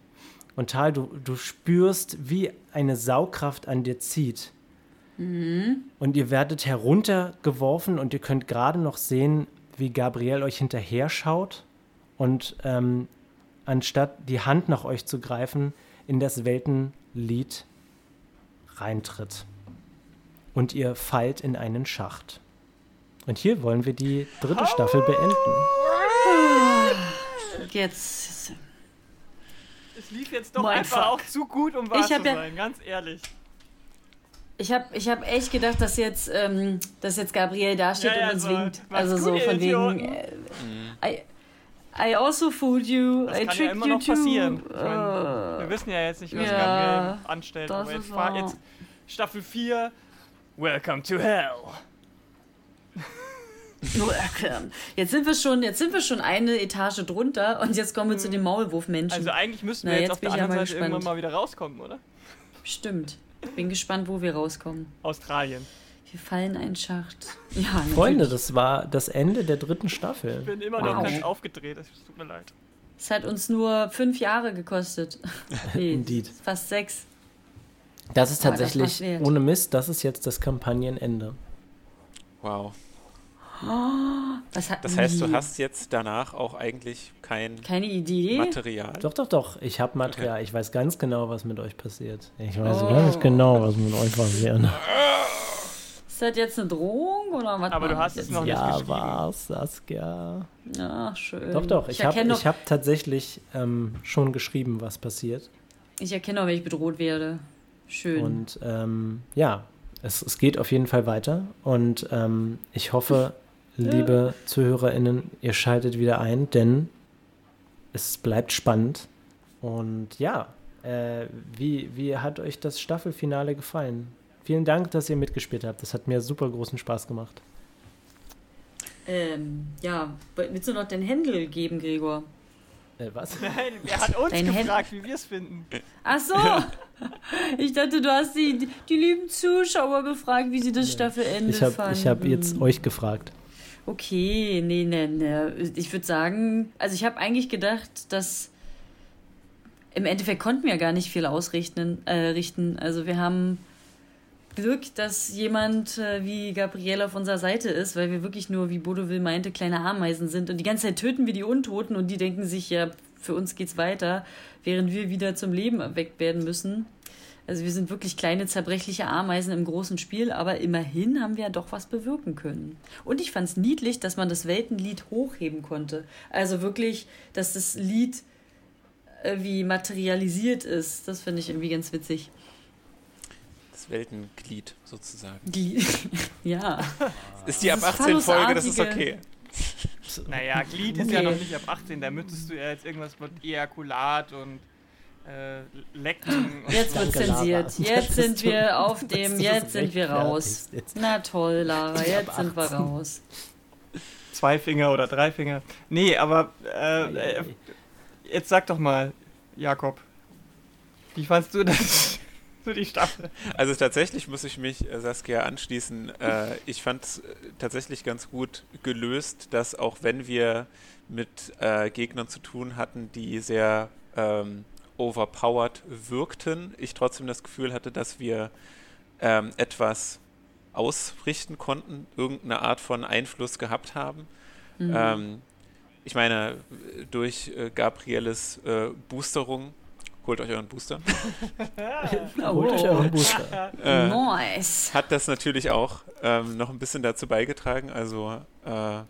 Und Tal, du, du spürst, wie eine Saugkraft an dir zieht. Und ihr werdet heruntergeworfen und ihr könnt gerade noch sehen, wie Gabriel euch hinterher schaut und ähm, anstatt die Hand nach euch zu greifen, in das Weltenlied reintritt. Und ihr fallt in einen Schacht. Und hier wollen wir die dritte Staffel beenden. Jetzt. es lief jetzt doch Mein einfach Fuck. auch zu gut, um wahr Ich zu ja- sein, ganz ehrlich. Ich habe ich hab echt gedacht, dass jetzt, ähm, dass jetzt Gabriel dasteht Ja, ja, und uns so, winkt. Also gut, so von Idioten. wegen. Äh, I, I also fooled you. Das I kann ja tricked immer you noch passieren. too. Ich mein, Äh, Wir wissen ja jetzt nicht, was ja, Gabriel anstellt, aber jetzt fahr jetzt Staffel 4. Welcome to Hell. Welcome. Jetzt sind wir schon, jetzt sind wir schon eine Etage drunter und jetzt kommen wir zu den Maulwurfmenschen. Also eigentlich müssten Na, wir jetzt, jetzt auf der ich anderen Seite irgendwann gespannt. mal wieder rauskommen, oder? Stimmt. Bin gespannt, wo wir rauskommen. Australien. Wir fallen in einen Schacht. Ja, Freunde, das war das Ende der dritten Staffel. Ich bin immer noch Wow. ganz aufgedreht, es tut mir leid. Es hat uns nur fünf Jahre gekostet. [LAUGHS] Nee, Indeed. fast sechs. Das ist das tatsächlich, wert. ohne Mist, das ist jetzt das Kampagnenende. Wow. Was hat Das heißt, du hast jetzt danach auch eigentlich kein keine Idee. Material. Doch, doch, doch. Ich habe Material. Ich weiß ganz genau, was mit euch passiert. Ich weiß Oh. ganz genau, was mit euch passiert. Ist das jetzt eine Drohung oder was? Aber du war hast es jetzt? noch nicht Ja, geschrieben. was, Saskia? Ach, schön. Doch, doch. Ich habe ich hab tatsächlich ähm, schon geschrieben, was passiert. ich erkenne auch, wenn ich bedroht werde. Schön. Und ähm, ja, es, es geht auf jeden Fall weiter. Und ähm, ich hoffe, liebe ZuhörerInnen, ihr schaltet wieder ein, denn es bleibt spannend. Und ja, äh, wie, wie hat euch das Staffelfinale gefallen? Vielen Dank, dass ihr mitgespielt habt. Das hat mir super großen Spaß gemacht. ähm, ja, willst du noch den Händel geben, Gregor? Äh, was? [LAUGHS] Nein, wer hat uns Dein gefragt, wie wir es finden? Ach so. [LAUGHS] ich dachte, du hast die, die lieben Zuschauer gefragt, wie sie das Staffelende Ich habe fanden. ich hab jetzt euch gefragt. Okay, nee, nee, nee. Ich würde sagen, also ich habe eigentlich gedacht, dass im Endeffekt konnten wir gar nicht viel ausrichten. Äh, richten. Also wir haben Glück, dass jemand äh, wie Gabriele auf unserer Seite ist, weil wir wirklich nur, wie Bodo will meinte, kleine Ameisen sind. Und die ganze Zeit töten wir die Untoten und die denken sich, ja, für uns geht's weiter, während wir wieder zum Leben erweckt werden müssen. Also wir sind wirklich kleine, zerbrechliche Ameisen im großen Spiel, aber immerhin haben wir ja doch was bewirken können. Und ich fand es niedlich, dass man das Weltenlied hochheben konnte. Also wirklich, dass das Lied äh, wie materialisiert ist. Das finde ich irgendwie ganz witzig. Das Weltenglied sozusagen. Glied. [LAUGHS] ja. Ist die ab Dieses 18 Folge, das ist okay. Naja, Glied ist ja Okay. noch nicht ab 18. Da müsstest du ja jetzt irgendwas mit Ejakulat und äh, Lecken. Und Jetzt [LAUGHS] so. wird zensiert. Jetzt sind wir auf dem, jetzt sind wir raus. Na toll, Lara, jetzt sind wir 18. raus. Zwei Finger oder drei Finger. Nee, aber äh, äh, jetzt sag doch mal, Jakob. Wie fandst du das? [LAUGHS] So die Staffel. Also tatsächlich muss ich mich äh, Saskia anschließen. Äh, ich fand es tatsächlich ganz gut gelöst, dass auch wenn wir mit äh, Gegnern zu tun hatten, die sehr ähm, overpowered wirkten, ich trotzdem das Gefühl hatte, dass wir ähm, etwas ausrichten konnten, irgendeine Art von Einfluss gehabt haben. Mhm. Ähm, ich meine, durch äh, Gabrieles äh, Boosterung, holt euch euren Booster, [LAUGHS] Holt euch euren Booster. [LAUGHS] äh, nice. hat das natürlich auch ähm, noch ein bisschen dazu beigetragen. Also äh,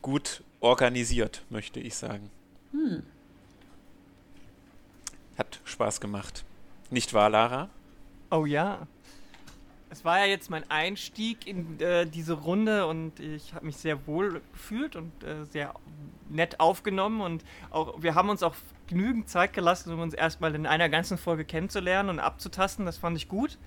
gut organisiert, möchte ich sagen. Hm. Hat Spaß gemacht. Nicht wahr, Lara? Oh ja. Es war ja jetzt mein Einstieg in äh, diese Runde und ich habe mich sehr wohl gefühlt und äh, sehr nett aufgenommen und auch wir haben uns auch genügend Zeit gelassen, um uns erstmal in einer ganzen Folge kennenzulernen und abzutasten. Das fand ich gut,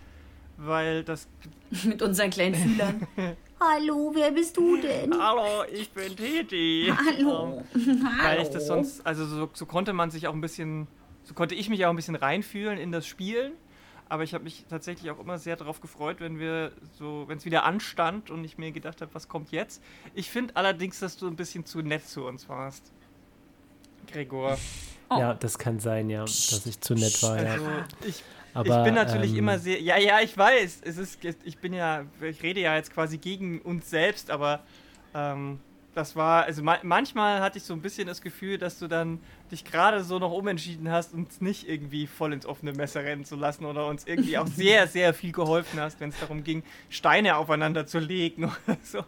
weil das [LAUGHS] Mit unseren kleinen Fühlern. [LAUGHS] Hallo, wer bist du denn? Hallo, ich bin Titi. Hallo. Weil ich das sonst, also so, so konnte man sich auch ein bisschen, so konnte ich mich auch ein bisschen reinfühlen in das Spielen. Aber ich habe mich tatsächlich auch immer sehr darauf gefreut, wenn wir so, wenn es wieder anstand und ich mir gedacht habe, was kommt jetzt. Ich finde allerdings, dass du ein bisschen zu nett zu uns warst. Gregor. Oh. Ja, das kann sein, ja, dass ich zu nett war. Ja. Also ich, Aber, ich bin natürlich ähm, immer sehr. Ja, ja, ich weiß. Es ist, ich bin ja, ich rede ja jetzt quasi gegen uns selbst, aber ähm, das war, also ma manchmal hatte ich so ein bisschen das Gefühl, dass du dann dich gerade so noch umentschieden hast, uns nicht irgendwie voll ins offene Messer rennen zu lassen oder uns irgendwie auch sehr, sehr viel geholfen hast, wenn es darum ging, Steine aufeinander zu legen oder so.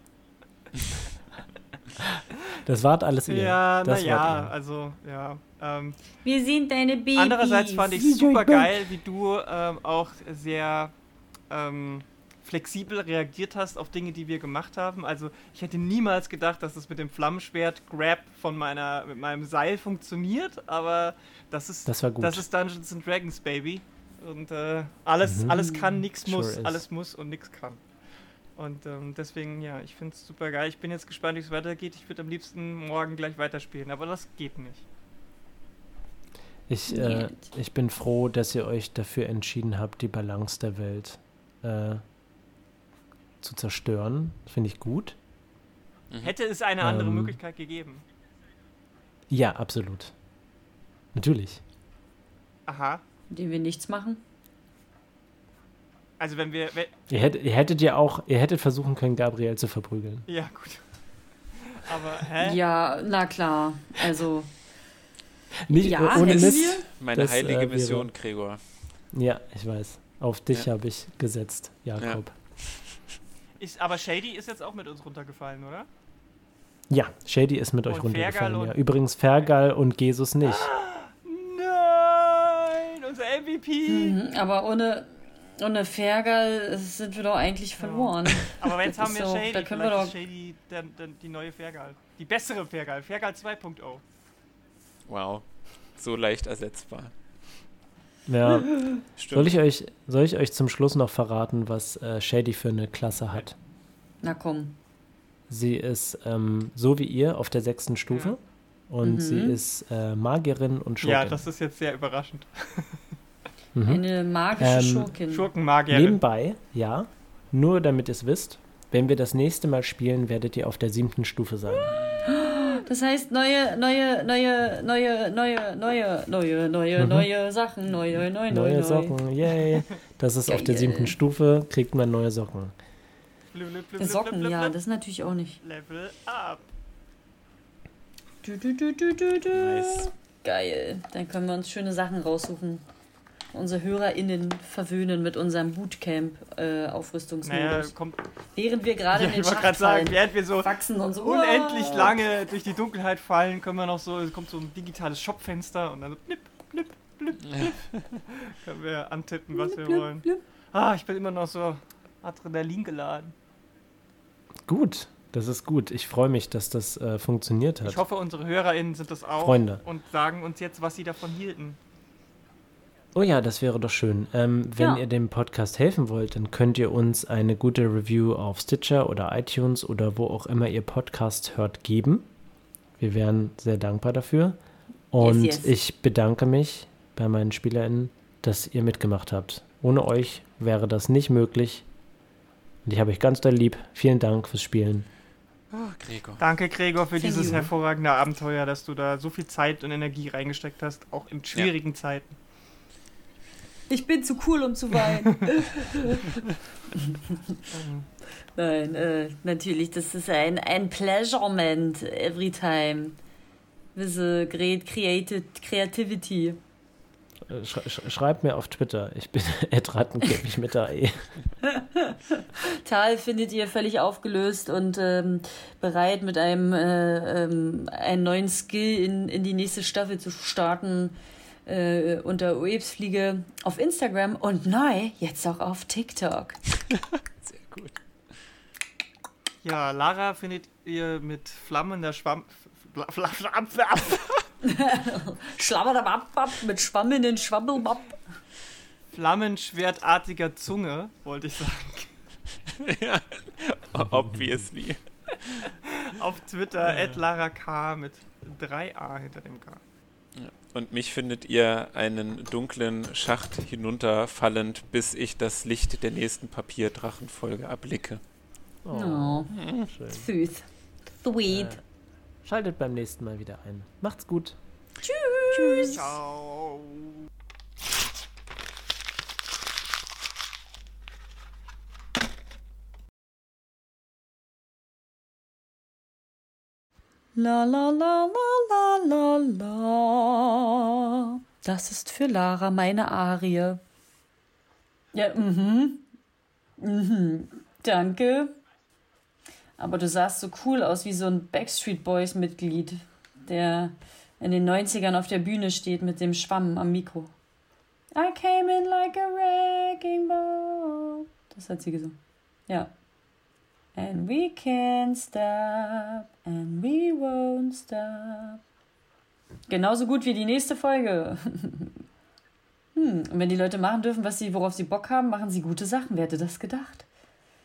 Das wart alles ihr. Ja, das naja, also, ja. Ähm, Wir sind deine Babys. Andererseits fand ich super geil, wie du ähm, auch sehr ähm, flexibel reagiert hast auf Dinge, die wir gemacht haben. Also ich hätte niemals gedacht, dass das mit dem Flammenschwert Grab von meiner, mit meinem Seil funktioniert, aber das ist, das, das ist Dungeons and Dragons, Baby. Und äh, alles, mhm. alles kann, nichts muss, is. alles muss und nichts kann. Und ähm, deswegen, ja, ich finde es super geil. Ich bin jetzt gespannt, wie es weitergeht. Ich würde am liebsten morgen gleich weiterspielen, aber das geht nicht. Ich, äh, ich bin froh, dass ihr euch dafür entschieden habt, die Balance der Welt äh, zu zerstören. Finde ich gut. Mhm. Hätte es eine andere Ähm. Möglichkeit gegeben? Ja, absolut. Natürlich. Aha. Indem wir nichts machen. Also wenn wir, wenn, Ihr, hättet, ihr hättet ja auch, ihr hättet versuchen können, Gabriel zu verprügeln. ja gut. [LAUGHS] Aber hä? Ja, na klar. Also, Nicht, ja, ohne Mist. wir. Meine Das, heilige äh, Mission, Gregor. Ja, ich weiß. Auf dich Ja. habe ich gesetzt, Jakob. Ist, aber Shady ist jetzt auch mit uns runtergefallen, oder? Ja, Shady ist mit euch Und runtergefallen. Fergal Ja. Übrigens Fergal und Jesus nicht. Nein, unser MVP. Mhm, aber ohne, ohne Fergal sind wir doch eigentlich verloren. Aber jetzt haben wir so, Shady. da können wir Vielleicht doch- ist Shady der, der, die neue Fergal. Die bessere Fergal. Fergal 2.0. Wow. So leicht ersetzbar. Ja. Stimmt. Soll ich euch, soll ich euch zum Schluss noch verraten, was äh, Shady für eine Klasse hat? Na komm. Sie ist ähm, so wie ihr auf der sechsten Stufe und Mhm. sie ist äh, Magierin und Schurkin. Ja, das ist jetzt sehr überraschend. [LAUGHS] mhm. Eine magische Ähm, Schurkin. Schurkenmagierin. Nebenbei, ja, nur damit ihr es wisst, wenn wir das nächste Mal spielen, werdet ihr auf der siebten Stufe sein. Das heißt, neue, neue, neue, neue, neue, neue, neue, neue, Mhm. neue Sachen. Neue, neue, neue, Neue neue. Socken, yay. Das ist auf der siebten Stufe, kriegt man neue Socken. Blub, blub, blub, blub, Socken, blub, ja, das natürlich auch nicht. Level up. Du, du, du, du, du, du. Nice. Geil. Dann können wir uns schöne Sachen raussuchen. Unsere HörerInnen verwöhnen mit unserem Bootcamp-Aufrüstungsmodus. Naja, kommt. während wir gerade Ja, in den ich wollte Schacht gerade sagen, fallen, während wir so wachsen und so unendlich Wow. lange durch die Dunkelheit fallen, können wir noch so, es kommt so ein digitales Shopfenster und dann so blip, blip, blip, blip. [LAUGHS] können wir antippen, was wir Blub, wollen. blub. Ah, ich bin immer noch so Adrenalin geladen. Gut, das ist gut. Ich freue mich, dass das äh, funktioniert hat. Ich hoffe, unsere HörerInnen sind das auch Freunde. und sagen uns jetzt, was sie davon hielten. Oh ja, das wäre doch schön. Ähm, wenn Ja. ihr dem Podcast helfen wollt, dann könnt ihr uns eine gute Review auf Stitcher oder iTunes oder wo auch immer ihr Podcast hört geben. Wir wären sehr dankbar dafür. Und yes. ich bedanke mich bei meinen SpielerInnen, dass ihr mitgemacht habt. Ohne euch wäre das nicht möglich. Und ich habe euch ganz doll lieb. Vielen Dank fürs Spielen. Oh, Gregor. Danke, Gregor, für Thank dieses you. hervorragende Abenteuer, dass du da so viel Zeit und Energie reingesteckt hast, auch in schwierigen Zeiten. Ich bin zu cool, um zu weinen. [LAUGHS] Nein, äh, natürlich, das ist ein, ein Pleasurement every time. A great created creativity. Äh, Sch sch schreibt mir auf Twitter. Ich bin [LAUGHS] Rattenkäfig mit der E. [LAUGHS] Tal findet ihr völlig aufgelöst und ähm, bereit, mit einem, äh, ähm, einen neuen Skill in, in die nächste Staffel zu starten. Äh, unter Uebsfliege auf Instagram und neu jetzt auch auf TikTok. [LAUGHS] Sehr gut. Ja, Lara findet ihr mit flammender Schwamm. [LAUGHS] Schlabberdababbab mit schwammenden Schwabbelbabb. Flammenschwertartiger Zunge, wollte ich sagen. [LAUGHS] ja. Obviously. Auf Twitter, ja. Lara K mit 3a hinter dem K. Und mich findet ihr einen dunklen Schacht hinunterfallend, bis ich das Licht der nächsten Papierdrachenfolge erblicke. Oh, schön. süß. Sweet. Äh, schaltet beim nächsten Mal wieder ein. Macht's gut. Tschüss. Ciao. La la la la la la la. Das ist für Lara meine Arie. Ja, mhm. Mhm. Danke. Aber du sahst so cool aus wie so ein Backstreet Boys Mitglied, der in den 90ern auf der Bühne steht mit dem Schwamm am Mikro. I came in like a wrecking ball. Das hat sie gesungen. Ja. And we can't stop, and we won't stop. Genauso gut wie die nächste Folge. [LAUGHS] hm, und wenn die Leute machen dürfen, was sie, worauf sie Bock haben, machen sie gute Sachen. Wer hätte das gedacht?